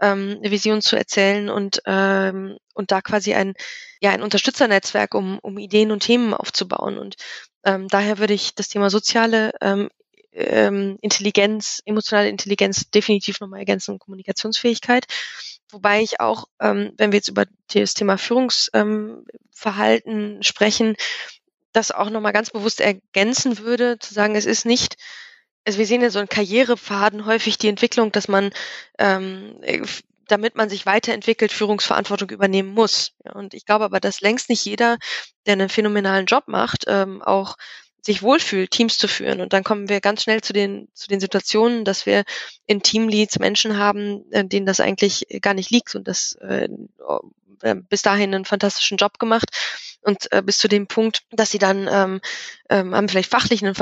ähm, eine Vision zu erzählen und, ähm, und da quasi ein, ja, ein Unterstützernetzwerk, um, um Ideen und Themen aufzubauen. Und ähm, daher würde ich das Thema soziale ähm, ähm, Intelligenz, emotionale Intelligenz definitiv nochmal ergänzen, Kommunikationsfähigkeit. Wobei ich auch, ähm, wenn wir jetzt über das Thema Führungsverhalten ähm, sprechen, das auch nochmal ganz bewusst ergänzen würde, zu sagen, es ist nicht also wir sehen ja so einen Karrierefaden häufig die Entwicklung, dass man ähm, äh, damit man sich weiterentwickelt, Führungsverantwortung übernehmen muss. Ja, und ich glaube aber, dass längst nicht jeder, der einen phänomenalen Job macht, ähm, auch sich wohlfühlt, Teams zu führen. Und dann kommen wir ganz schnell zu den, zu den Situationen, dass wir in Teamleads Menschen haben, äh, denen das eigentlich gar nicht liegt und das äh, bis dahin einen fantastischen Job gemacht und äh, bis zu dem Punkt, dass sie dann ähm, ähm, haben vielleicht fachlich einen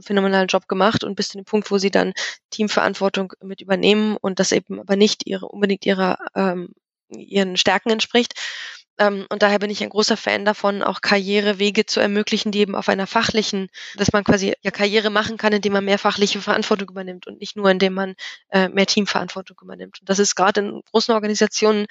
phänomenalen Job gemacht und bis zu dem Punkt, wo sie dann Teamverantwortung mit übernehmen und das eben aber nicht ihre unbedingt ihrer ähm, ihren Stärken entspricht. Ähm, und daher bin ich ein großer Fan davon, auch Karrierewege zu ermöglichen, die eben auf einer fachlichen, dass man quasi ja Karriere machen kann, indem man mehr fachliche Verantwortung übernimmt und nicht nur, indem man äh, mehr Teamverantwortung übernimmt. Und das ist gerade in großen Organisationen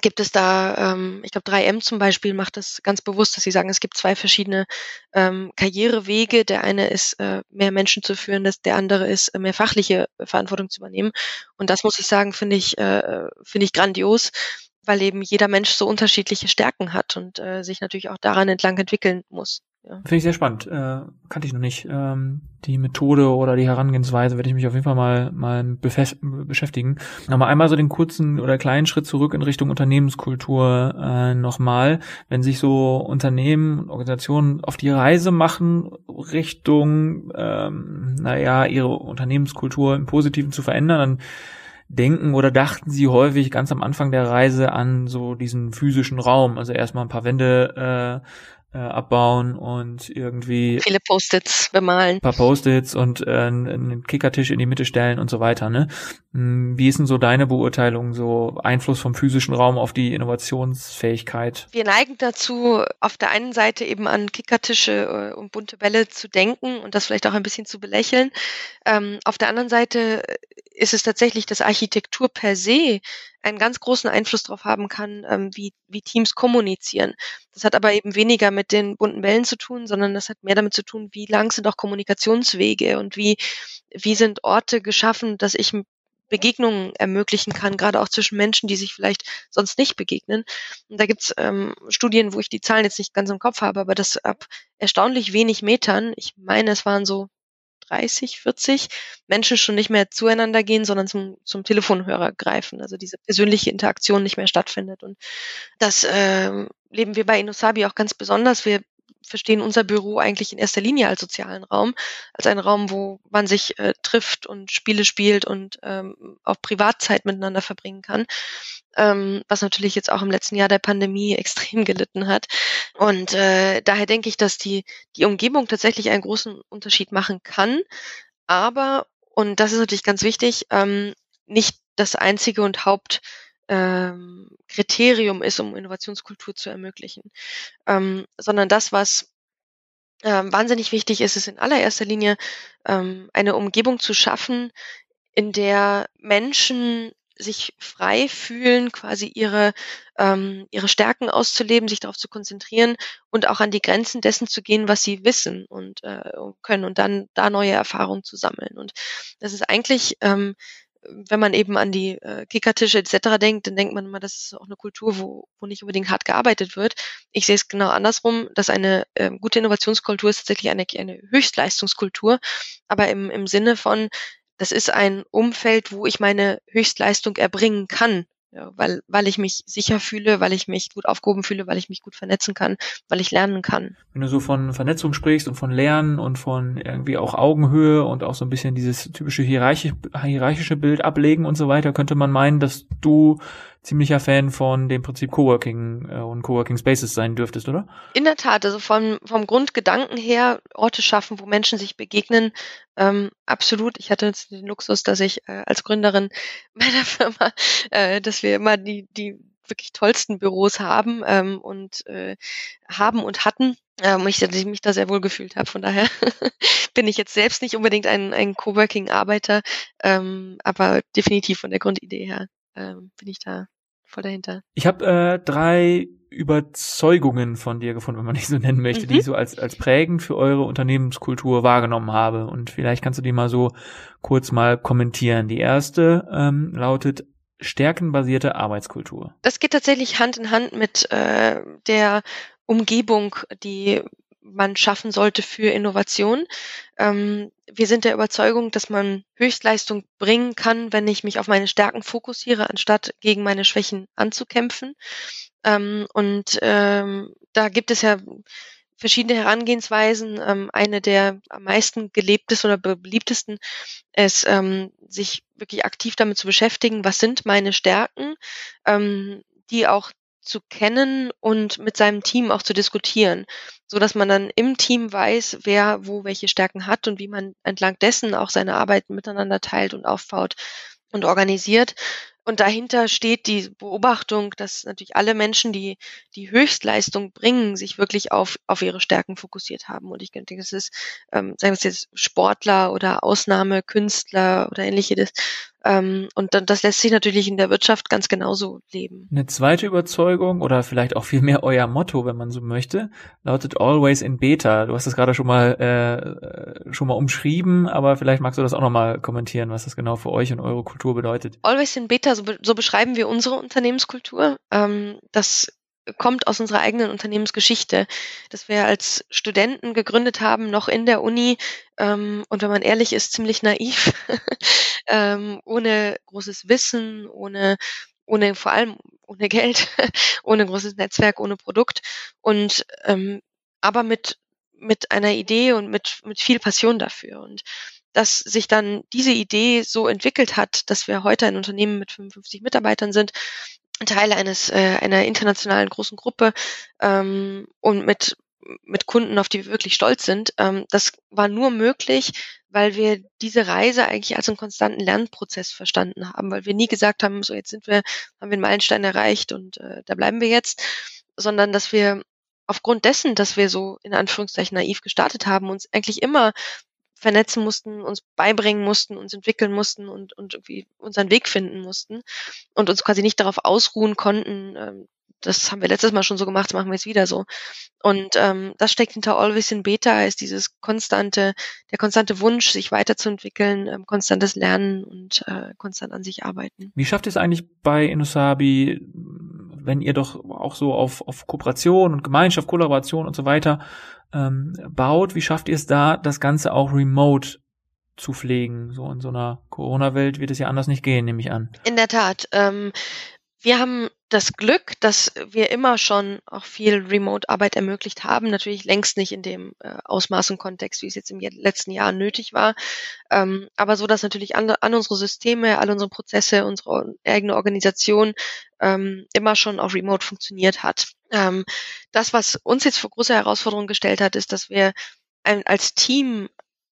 gibt es da, ähm, ich glaube 3M zum Beispiel macht das ganz bewusst, dass sie sagen, es gibt zwei verschiedene ähm, Karrierewege. Der eine ist, äh, mehr Menschen zu führen, das, der andere ist, äh, mehr fachliche Verantwortung zu übernehmen. Und das muss ich sagen, finde ich, äh, finde ich grandios weil eben jeder Mensch so unterschiedliche Stärken hat und äh, sich natürlich auch daran entlang entwickeln muss. Ja. Finde ich sehr spannend. Äh, kannte ich noch nicht. Ähm, die Methode oder die Herangehensweise werde ich mich auf jeden Fall mal, mal beschäftigen. Aber einmal so den kurzen oder kleinen Schritt zurück in Richtung Unternehmenskultur äh, nochmal. Wenn sich so Unternehmen und Organisationen auf die Reise machen, Richtung, ähm, naja, ihre Unternehmenskultur im Positiven zu verändern, dann denken oder dachten sie häufig ganz am Anfang der Reise an so diesen physischen Raum. Also erstmal ein paar Wände äh, äh, abbauen und irgendwie viele Post-its bemalen. Ein paar Post-its und äh, einen Kickertisch in die Mitte stellen und so weiter. Ne? Hm, wie ist denn so deine Beurteilung, so Einfluss vom physischen Raum auf die Innovationsfähigkeit? Wir neigen dazu, auf der einen Seite eben an Kickertische äh, und bunte Bälle zu denken und das vielleicht auch ein bisschen zu belächeln. Ähm, auf der anderen Seite ist es tatsächlich, dass Architektur per se einen ganz großen Einfluss darauf haben kann, ähm, wie, wie Teams kommunizieren. Das hat aber eben weniger mit den bunten Wellen zu tun, sondern das hat mehr damit zu tun, wie lang sind auch Kommunikationswege und wie, wie sind Orte geschaffen, dass ich Begegnungen ermöglichen kann, gerade auch zwischen Menschen, die sich vielleicht sonst nicht begegnen. Und da gibt's ähm, Studien, wo ich die Zahlen jetzt nicht ganz im Kopf habe, aber das ab erstaunlich wenig Metern, ich meine, es waren so 30, 40 Menschen schon nicht mehr zueinander gehen, sondern zum, zum Telefonhörer greifen. Also diese persönliche Interaktion nicht mehr stattfindet. Und das äh, leben wir bei Inosabi auch ganz besonders. Wir verstehen unser Büro eigentlich in erster Linie als sozialen Raum, als einen Raum, wo man sich äh, trifft und Spiele spielt und ähm, auch Privatzeit miteinander verbringen kann, ähm, was natürlich jetzt auch im letzten Jahr der Pandemie [LAUGHS] extrem gelitten hat. Und äh, daher denke ich, dass die, die Umgebung tatsächlich einen großen Unterschied machen kann, aber, und das ist natürlich ganz wichtig, ähm, nicht das einzige und Haupt ähm, Kriterium ist, um Innovationskultur zu ermöglichen, ähm, sondern das, was ähm, wahnsinnig wichtig ist, ist in allererster Linie ähm, eine Umgebung zu schaffen, in der Menschen sich frei fühlen, quasi ihre, ähm, ihre Stärken auszuleben, sich darauf zu konzentrieren und auch an die Grenzen dessen zu gehen, was sie wissen und äh, können und dann da neue Erfahrungen zu sammeln. Und das ist eigentlich ähm, wenn man eben an die äh, Kickertische etc. denkt, dann denkt man immer, das ist auch eine Kultur, wo, wo nicht unbedingt hart gearbeitet wird. Ich sehe es genau andersrum, dass eine äh, gute Innovationskultur ist tatsächlich eine, eine Höchstleistungskultur, aber im, im Sinne von, das ist ein Umfeld, wo ich meine Höchstleistung erbringen kann ja, weil, weil ich mich sicher fühle, weil ich mich gut aufgehoben fühle, weil ich mich gut vernetzen kann, weil ich lernen kann. Wenn du so von Vernetzung sprichst und von Lernen und von irgendwie auch Augenhöhe und auch so ein bisschen dieses typische hierarchische Bild ablegen und so weiter, könnte man meinen, dass du ziemlicher Fan von dem Prinzip Coworking äh, und Coworking Spaces sein dürftest, oder? In der Tat, also vom, vom Grundgedanken her, Orte schaffen, wo Menschen sich begegnen, ähm, absolut. Ich hatte jetzt den Luxus, dass ich äh, als Gründerin [LAUGHS] meiner Firma, äh, dass wir immer die, die wirklich tollsten Büros haben ähm, und äh, haben und hatten. Ähm, ich, dass ich mich da sehr wohl gefühlt habe. Von daher [LAUGHS] bin ich jetzt selbst nicht unbedingt ein, ein Coworking-Arbeiter, ähm, aber definitiv von der Grundidee her ähm, bin ich da voll dahinter. Ich habe äh, drei Überzeugungen von dir gefunden, wenn man die so nennen möchte, mhm. die ich so als, als prägend für eure Unternehmenskultur wahrgenommen habe. Und vielleicht kannst du die mal so kurz mal kommentieren. Die erste ähm, lautet stärkenbasierte Arbeitskultur. Das geht tatsächlich Hand in Hand mit äh, der Umgebung, die man schaffen sollte für Innovation. Ähm, wir sind der Überzeugung, dass man Höchstleistung bringen kann, wenn ich mich auf meine Stärken fokussiere, anstatt gegen meine Schwächen anzukämpfen. Ähm, und ähm, da gibt es ja verschiedene Herangehensweisen. Ähm, eine der am meisten gelebtesten oder beliebtesten ist, ähm, sich wirklich aktiv damit zu beschäftigen, was sind meine Stärken, ähm, die auch zu kennen und mit seinem Team auch zu diskutieren, so dass man dann im Team weiß, wer wo welche Stärken hat und wie man entlang dessen auch seine Arbeiten miteinander teilt und aufbaut und organisiert. Und dahinter steht die Beobachtung, dass natürlich alle Menschen, die die Höchstleistung bringen, sich wirklich auf, auf ihre Stärken fokussiert haben. Und ich denke, das ist, ähm, sagen wir es jetzt Sportler oder Ausnahmekünstler oder ähnliches, ähm, und dann, das lässt sich natürlich in der Wirtschaft ganz genauso leben. Eine zweite Überzeugung oder vielleicht auch vielmehr euer Motto, wenn man so möchte, lautet Always in Beta. Du hast das gerade schon mal äh, schon mal umschrieben, aber vielleicht magst du das auch noch mal kommentieren, was das genau für euch und eure Kultur bedeutet. Always in Beta, so, be so beschreiben wir unsere Unternehmenskultur. Ähm, das kommt aus unserer eigenen Unternehmensgeschichte, dass wir als Studenten gegründet haben, noch in der Uni. Ähm, und wenn man ehrlich ist, ziemlich naiv, [LAUGHS] ähm, ohne großes Wissen, ohne, ohne vor allem ohne Geld, [LAUGHS] ohne großes Netzwerk, ohne Produkt. Und ähm, aber mit mit einer Idee und mit mit viel Passion dafür. Und dass sich dann diese Idee so entwickelt hat, dass wir heute ein Unternehmen mit 55 Mitarbeitern sind, Teil eines äh, einer internationalen großen Gruppe ähm, und mit mit Kunden, auf die wir wirklich stolz sind. Ähm, das war nur möglich, weil wir diese Reise eigentlich als einen konstanten Lernprozess verstanden haben, weil wir nie gesagt haben, so jetzt sind wir, haben wir einen Meilenstein erreicht und äh, da bleiben wir jetzt, sondern dass wir aufgrund dessen, dass wir so in Anführungszeichen naiv gestartet haben, uns eigentlich immer vernetzen mussten, uns beibringen mussten, uns entwickeln mussten und, und irgendwie unseren Weg finden mussten und uns quasi nicht darauf ausruhen konnten, ähm, das haben wir letztes Mal schon so gemacht, das machen wir jetzt wieder so. Und ähm, das steckt hinter Always in Beta, ist dieses konstante, der konstante Wunsch, sich weiterzuentwickeln, ähm, konstantes Lernen und äh, konstant an sich arbeiten. Wie schafft ihr es eigentlich bei Inosabi, wenn ihr doch auch so auf, auf Kooperation und Gemeinschaft, Kollaboration und so weiter ähm, baut, wie schafft ihr es da, das Ganze auch remote zu pflegen? So in so einer Corona-Welt wird es ja anders nicht gehen, nehme ich an. In der Tat. Ähm, wir haben das Glück, dass wir immer schon auch viel Remote-Arbeit ermöglicht haben. Natürlich längst nicht in dem äh, Ausmaß und Kontext, wie es jetzt im letzten Jahr nötig war. Ähm, aber so, dass natürlich an, unsere Systeme, all unsere Prozesse, unsere eigene Organisation ähm, immer schon auch remote funktioniert hat. Ähm, das, was uns jetzt vor große Herausforderungen gestellt hat, ist, dass wir als Team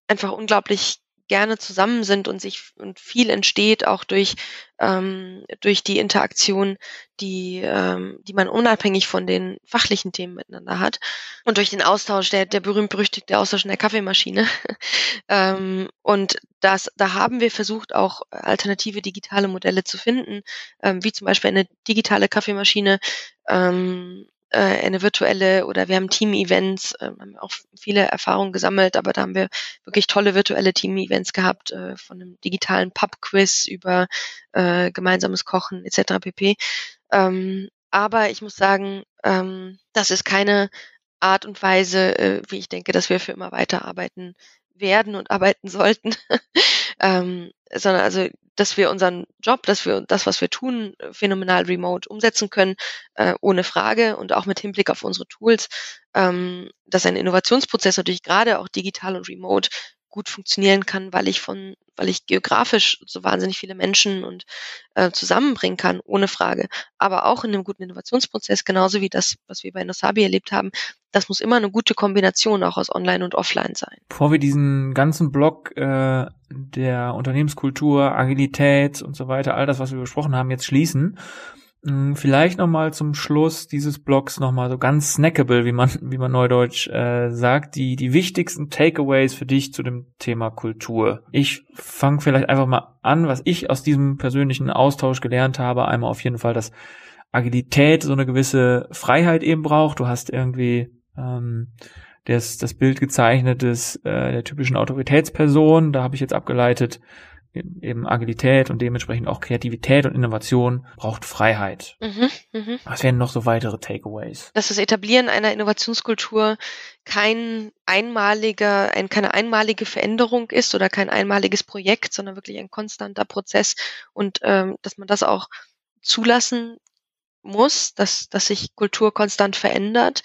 einfach unglaublich gerne zusammen sind und sich und viel entsteht auch durch ähm, durch die Interaktion, die ähm, die man unabhängig von den fachlichen Themen miteinander hat. Und durch den Austausch der der berühmt berüchtigte Austausch in der Kaffeemaschine. [LAUGHS] Ähm, und das da haben wir versucht auch alternative digitale Modelle zu finden, ähm, wie zum Beispiel eine digitale Kaffeemaschine. Ähm, äh, eine virtuelle oder wir haben Team-Events, äh, haben auch viele Erfahrungen gesammelt, aber da haben wir wirklich tolle virtuelle Team-Events gehabt, äh, von einem digitalen Pub-Quiz über äh, gemeinsames Kochen etc. pp. Ähm, aber ich muss sagen, ähm, das ist keine Art und Weise, äh, wie ich denke, dass wir für immer weiterarbeiten werden und arbeiten [LAUGHS] sollten, ähm, sondern also dass wir unseren Job, dass wir das, was wir tun, phänomenal remote umsetzen können, äh, ohne Frage und auch mit Hinblick auf unsere Tools, ähm, dass ein Innovationsprozess natürlich gerade auch digital und remote gut funktionieren kann, weil ich von, weil ich geografisch so wahnsinnig viele Menschen und äh, zusammenbringen kann, ohne Frage. Aber auch in einem guten Innovationsprozess, genauso wie das, was wir bei Nosabi erlebt haben, das muss immer eine gute Kombination auch aus Online und Offline sein. Bevor wir diesen ganzen Block äh, der Unternehmenskultur, Agilität und so weiter, all das, was wir besprochen haben, jetzt schließen, Vielleicht nochmal zum Schluss dieses Blogs nochmal so ganz snackable, wie man, wie man neudeutsch äh, sagt, die, die wichtigsten Takeaways für dich zu dem Thema Kultur. Ich fange vielleicht einfach mal an, was ich aus diesem persönlichen Austausch gelernt habe. Einmal auf jeden Fall, dass Agilität so eine gewisse Freiheit eben braucht. Du hast irgendwie ähm, das, das Bild gezeichnet des, äh, der typischen Autoritätsperson. Da habe ich jetzt abgeleitet, eben Agilität und dementsprechend auch Kreativität und Innovation braucht Freiheit. Mhm, mh. Was wären noch so weitere Takeaways? Dass das Etablieren einer Innovationskultur kein einmaliger, ein, keine einmalige Veränderung ist oder kein einmaliges Projekt, sondern wirklich ein konstanter Prozess und ähm, dass man das auch zulassen muss, dass, dass sich Kultur konstant verändert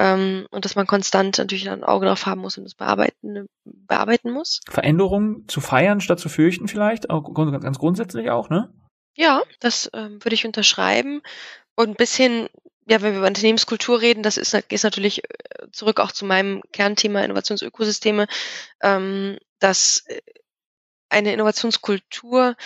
ähm, und dass man konstant natürlich ein Auge drauf haben muss und das bearbeiten, bearbeiten muss. Veränderungen zu feiern statt zu fürchten vielleicht, auch ganz grundsätzlich auch, ne? Ja, das ähm, würde ich unterschreiben. Und bis hin ja, wenn wir über Unternehmenskultur reden, das ist, ist natürlich äh, zurück auch zu meinem Kernthema Innovationsökosysteme, ähm, dass äh, eine Innovationskultur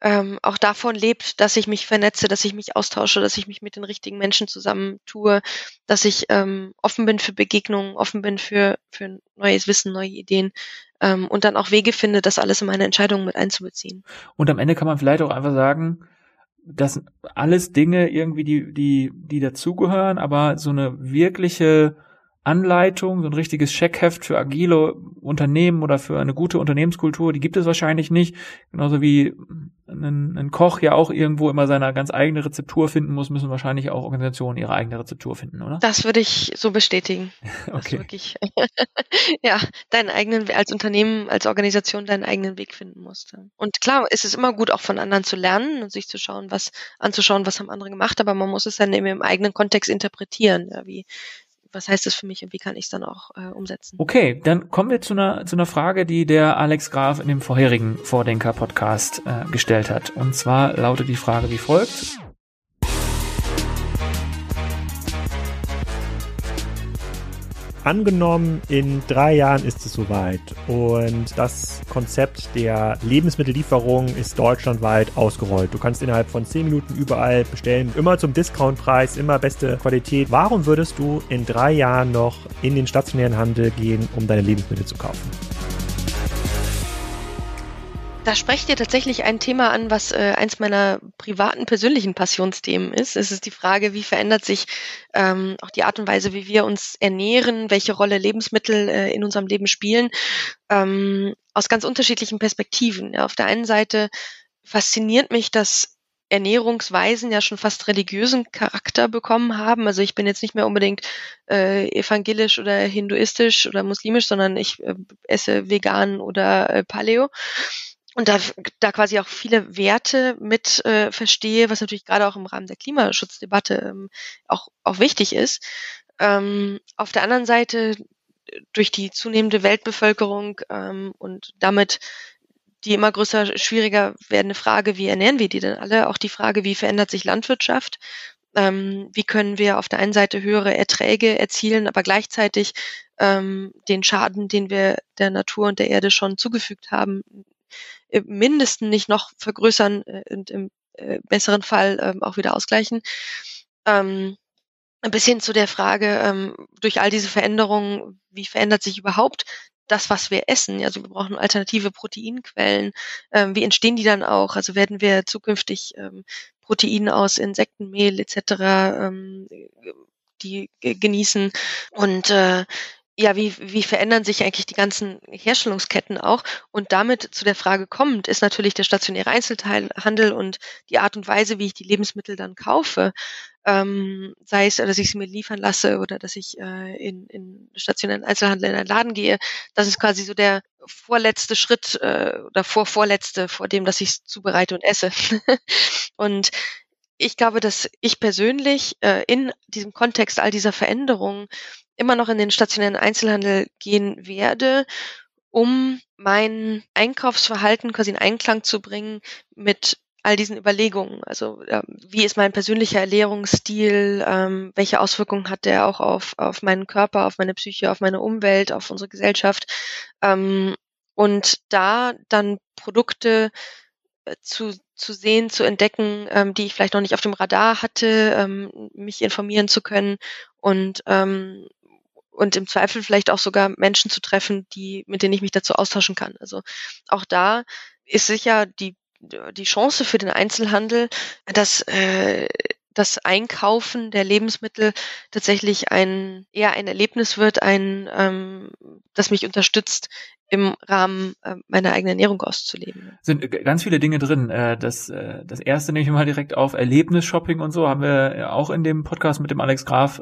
ähm, auch davon lebt, dass ich mich vernetze, dass ich mich austausche, dass ich mich mit den richtigen Menschen zusammentue, dass ich ähm, offen bin für Begegnungen, offen bin für, für neues Wissen, neue Ideen ähm, und dann auch Wege finde, das alles in meine Entscheidungen mit einzubeziehen. Und am Ende kann man vielleicht auch einfach sagen, das alles Dinge irgendwie, die, die, die dazugehören, aber so eine wirkliche Anleitung, so ein richtiges Checkheft für agile Unternehmen oder für eine gute Unternehmenskultur, die gibt es wahrscheinlich nicht. Genauso wie ein, ein, Koch ja auch irgendwo immer seine ganz eigene Rezeptur finden muss, müssen wahrscheinlich auch Organisationen ihre eigene Rezeptur finden, oder? Das würde ich so bestätigen. [LAUGHS] okay. Wirklich, [LAUGHS] ja, deinen eigenen, als Unternehmen, als Organisation deinen eigenen Weg finden musst. Und klar, es ist immer gut, auch von anderen zu lernen und sich zu schauen, was, anzuschauen, was haben andere gemacht, aber man muss es dann eben im eigenen Kontext interpretieren. Ja, wie, was heißt das für mich und wie kann ich es dann auch äh, umsetzen? Okay, dann kommen wir zu einer, zu einer Frage, die der Alex Graf in dem vorherigen Vordenker-Podcast äh, gestellt hat. Und zwar lautet die Frage wie folgt. Angenommen, in drei Jahren ist es soweit und das Konzept der Lebensmittellieferung ist deutschlandweit ausgerollt. Du kannst innerhalb von zehn Minuten überall bestellen, immer zum Discountpreis, immer beste Qualität. Warum würdest du in drei Jahren noch in den stationären Handel gehen, um deine Lebensmittel zu kaufen? Da sprecht ihr tatsächlich ein Thema an, was äh, eins meiner privaten, persönlichen Passionsthemen ist. Es ist die Frage, wie verändert sich ähm, auch die Art und Weise, wie wir uns ernähren, welche Rolle Lebensmittel äh, in unserem Leben spielen, ähm, aus ganz unterschiedlichen Perspektiven. Ja, auf der einen Seite fasziniert mich, dass Ernährungsweisen ja schon fast religiösen Charakter bekommen haben. Also ich bin jetzt nicht mehr unbedingt äh, evangelisch oder hinduistisch oder muslimisch, sondern ich äh, esse vegan oder äh, Paleo und da, da quasi auch viele Werte mit äh, verstehe, was natürlich gerade auch im Rahmen der Klimaschutzdebatte ähm, auch, auch wichtig ist. Ähm, auf der anderen Seite durch die zunehmende Weltbevölkerung ähm, und damit die immer größer, schwieriger werdende Frage, wie ernähren wir die denn alle? Auch die Frage, wie verändert sich Landwirtschaft? Ähm, wie können wir auf der einen Seite höhere Erträge erzielen, aber gleichzeitig ähm, den Schaden, den wir der Natur und der Erde schon zugefügt haben, im Mindesten nicht noch vergrößern äh, und im äh, besseren Fall ähm, auch wieder ausgleichen. Ähm, bis hin zu der Frage, ähm, durch all diese Veränderungen, wie verändert sich überhaupt das, was wir essen? Also wir brauchen alternative Proteinquellen. Wie entstehen die dann auch? Also werden wir zukünftig Protein aus Insektenmehl etc. Ähm, die genießen und äh, ja, wie, wie verändern sich eigentlich die ganzen Herstellungsketten auch? Und damit zu der Frage kommt, ist natürlich der stationäre Einzelteilhandel und die Art und Weise, wie ich die Lebensmittel dann kaufe, ähm, sei es, dass ich sie mir liefern lasse oder dass ich äh, in, in stationären Einzelhandel in einen Laden gehe. Das ist quasi so der vorletzte Schritt äh, oder vorvorletzte vor dem, dass ich es zubereite und esse. [LAUGHS] und ich glaube, dass ich persönlich äh, in diesem Kontext all dieser Veränderungen immer noch in den stationären Einzelhandel gehen werde, um mein Einkaufsverhalten quasi in Einklang zu bringen mit all diesen Überlegungen. Also äh, wie ist mein persönlicher Ernährungsstil, ähm, welche Auswirkungen hat der auch auf, auf meinen Körper, auf meine Psyche, auf meine Umwelt, auf unsere Gesellschaft. Ähm, und da dann Produkte äh, zu, zu sehen, zu entdecken, ähm, die ich vielleicht noch nicht auf dem Radar hatte, ähm, mich informieren zu können und ähm, und im Zweifel vielleicht auch sogar Menschen zu treffen, die, mit denen ich mich dazu austauschen kann. Also auch da ist sicher die, die Chance für den Einzelhandel, dass äh, das Einkaufen der Lebensmittel tatsächlich ein eher ein Erlebnis wird, ein ähm, das mich unterstützt im Rahmen äh, meiner eigenen Ernährung auszuleben. Sind ganz viele Dinge drin. Äh, das, äh, das erste nehme ich mal direkt auf, Erlebnis-Shopping und so, haben wir auch in dem Podcast mit dem Alex Graf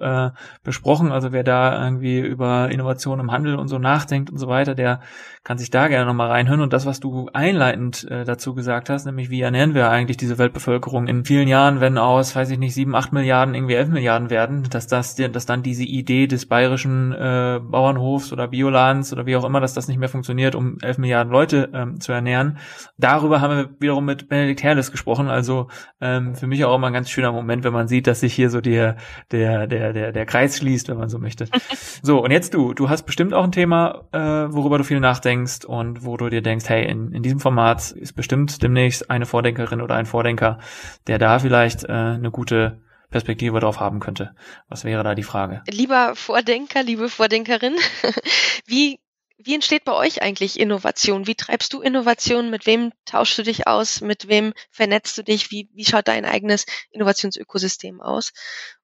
besprochen. Also wer da irgendwie über Innovation im Handel und so nachdenkt und so weiter, der kann sich da gerne nochmal reinhören. Und das, was du einleitend dazu gesagt hast, nämlich wie ernähren wir eigentlich diese Weltbevölkerung in vielen Jahren, wenn aus, weiß ich nicht, sieben, acht Milliarden irgendwie elf Milliarden werden, dass das, dass dann diese Idee des bayerischen Bauernhofs oder Biolands oder wie auch immer, dass das nicht mehr funktioniert funktioniert, um 11 Milliarden Leute ähm, zu ernähren. Darüber haben wir wiederum mit Benedikt Herles gesprochen. Also ähm, für mich auch immer ein ganz schöner Moment, wenn man sieht, dass sich hier so der, der, der, der, der Kreis schließt, wenn man so möchte. [LAUGHS] so, und jetzt du. Du hast bestimmt auch ein Thema, äh, worüber du viel nachdenkst und wo du dir denkst, hey, in, in diesem Format ist bestimmt demnächst eine Vordenkerin oder ein Vordenker, der da vielleicht äh, eine gute Perspektive drauf haben könnte. Was wäre da die Frage? Lieber Vordenker, liebe Vordenkerin, [LAUGHS] wie wie entsteht bei euch eigentlich Innovation? Wie treibst du Innovation? Mit wem tauschst du dich aus? Mit wem vernetzt du dich? Wie, wie schaut dein eigenes Innovationsökosystem aus?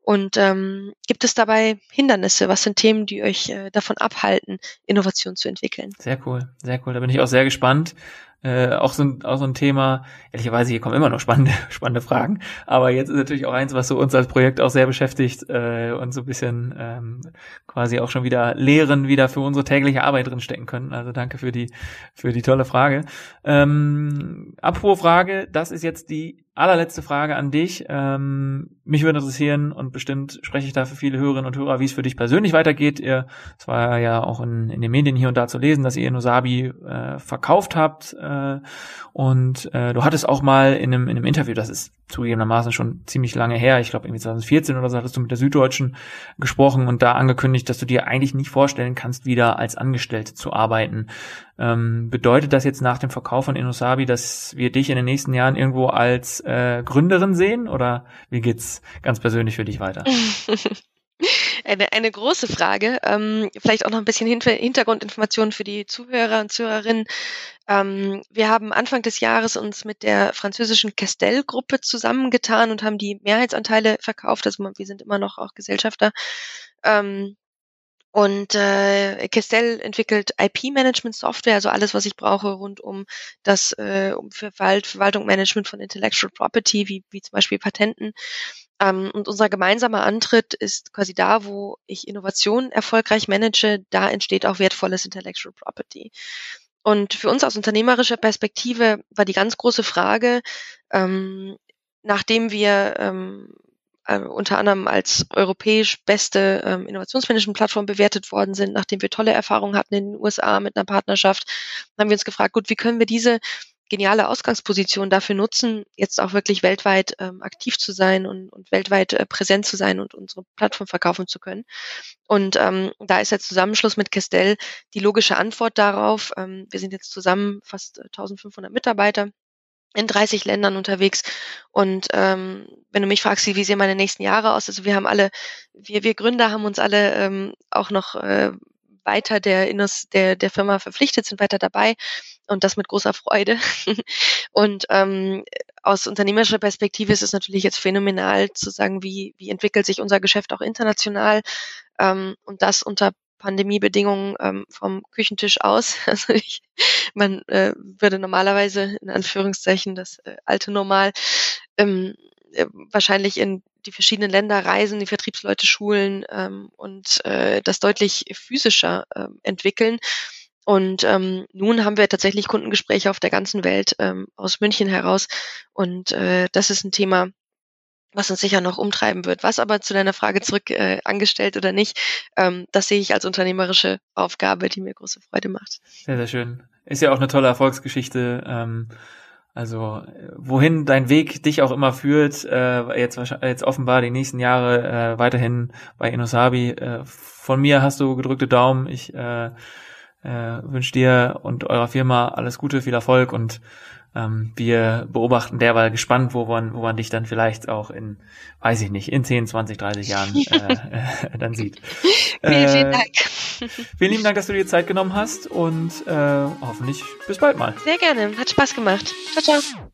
Und ähm, gibt es dabei Hindernisse? Was sind Themen, die euch äh, davon abhalten, Innovation zu entwickeln? Sehr cool, sehr cool. Da bin ich auch sehr gespannt. Äh, auch, so ein, auch so ein Thema, ehrlicherweise, hier kommen immer noch spannende, [LAUGHS] spannende Fragen, aber jetzt ist natürlich auch eins, was so uns als Projekt auch sehr beschäftigt äh, und so ein bisschen ähm, quasi auch schon wieder Lehren wieder für unsere tägliche Arbeit drin stecken können. Also danke für die, für die tolle Frage. Ähm, apropos Frage, das ist jetzt die allerletzte Frage an dich. Ähm, mich würde interessieren und bestimmt spreche ich da für viele Hörerinnen und Hörer, wie es für dich persönlich weitergeht. Ihr, es war ja auch in, in den Medien hier und da zu lesen, dass ihr Nosabi äh, verkauft habt. Äh, und äh, du hattest auch mal in einem, in einem Interview, das ist zugegebenermaßen schon ziemlich lange her, ich glaube irgendwie 2014 oder so, hattest du mit der Süddeutschen gesprochen und da angekündigt, dass du dir eigentlich nicht vorstellen kannst, wieder als Angestellte zu arbeiten. Ähm, bedeutet das jetzt nach dem Verkauf von Inosabi, dass wir dich in den nächsten Jahren irgendwo als äh, Gründerin sehen oder wie geht's ganz persönlich für dich weiter? [LAUGHS] Eine, eine große Frage. Ähm, vielleicht auch noch ein bisschen Hintergrundinformationen für die Zuhörer und Zuhörerinnen. Ähm, wir haben Anfang des Jahres uns mit der französischen Castel-Gruppe zusammengetan und haben die Mehrheitsanteile verkauft. Also wir sind immer noch auch Gesellschafter. Ähm, und äh, Kestel entwickelt IP-Management-Software, also alles, was ich brauche rund um das äh, um Verwalt, Verwaltung, Management von Intellectual Property, wie, wie zum Beispiel Patenten. Ähm, und unser gemeinsamer Antritt ist quasi da, wo ich Innovation erfolgreich manage, da entsteht auch wertvolles Intellectual Property. Und für uns aus unternehmerischer Perspektive war die ganz große Frage, ähm, nachdem wir ähm, äh, unter anderem als europäisch beste ähm, Innovationsmanagement-Plattform bewertet worden sind, nachdem wir tolle Erfahrungen hatten in den USA mit einer Partnerschaft, haben wir uns gefragt, gut, wie können wir diese geniale Ausgangsposition dafür nutzen, jetzt auch wirklich weltweit ähm, aktiv zu sein und, und weltweit äh, präsent zu sein und unsere Plattform verkaufen zu können. Und ähm, da ist der Zusammenschluss mit Kestel die logische Antwort darauf. Ähm, wir sind jetzt zusammen fast 1500 äh, Mitarbeiter in 30 Ländern unterwegs. Und ähm, wenn du mich fragst, wie sehen meine nächsten Jahre aus, also wir haben alle, wir, wir Gründer haben uns alle ähm, auch noch äh, weiter der, der, der Firma verpflichtet, sind weiter dabei und das mit großer Freude. [LAUGHS] und ähm, aus unternehmerischer Perspektive ist es natürlich jetzt phänomenal zu sagen, wie, wie entwickelt sich unser Geschäft auch international ähm, und das unter Pandemiebedingungen ähm, vom Küchentisch aus. [LAUGHS] Also ich, man äh, würde normalerweise in Anführungszeichen das äh, alte Normal ähm, äh, wahrscheinlich in die verschiedenen Länder reisen, die Vertriebsleute schulen ähm, und äh, das deutlich physischer äh, entwickeln. Und ähm, nun haben wir tatsächlich Kundengespräche auf der ganzen Welt ähm, aus München heraus. Und äh, das ist ein Thema, was uns sicher noch umtreiben wird. Was aber zu deiner Frage zurück äh, angestellt oder nicht, ähm, das sehe ich als unternehmerische Aufgabe, die mir große Freude macht. Sehr, sehr schön. Ist ja auch eine tolle Erfolgsgeschichte. Ähm, also wohin dein Weg dich auch immer führt, äh, jetzt, jetzt offenbar die nächsten Jahre äh, weiterhin bei Inosabi. Äh, von mir hast du gedrückte Daumen. Ich äh, äh, wünsche dir und eurer Firma alles Gute, viel Erfolg und ähm, wir beobachten derweil gespannt, wo man, wo man dich dann vielleicht auch in, weiß ich nicht, in 10, 20, 30 Jahren [LAUGHS] äh, äh, [LAUGHS] dann sieht. vielen, vielen äh, Dank. Vielen lieben Dank, dass du dir Zeit genommen hast und äh, hoffentlich bis bald mal. Sehr gerne, hat Spaß gemacht. Ciao, ciao.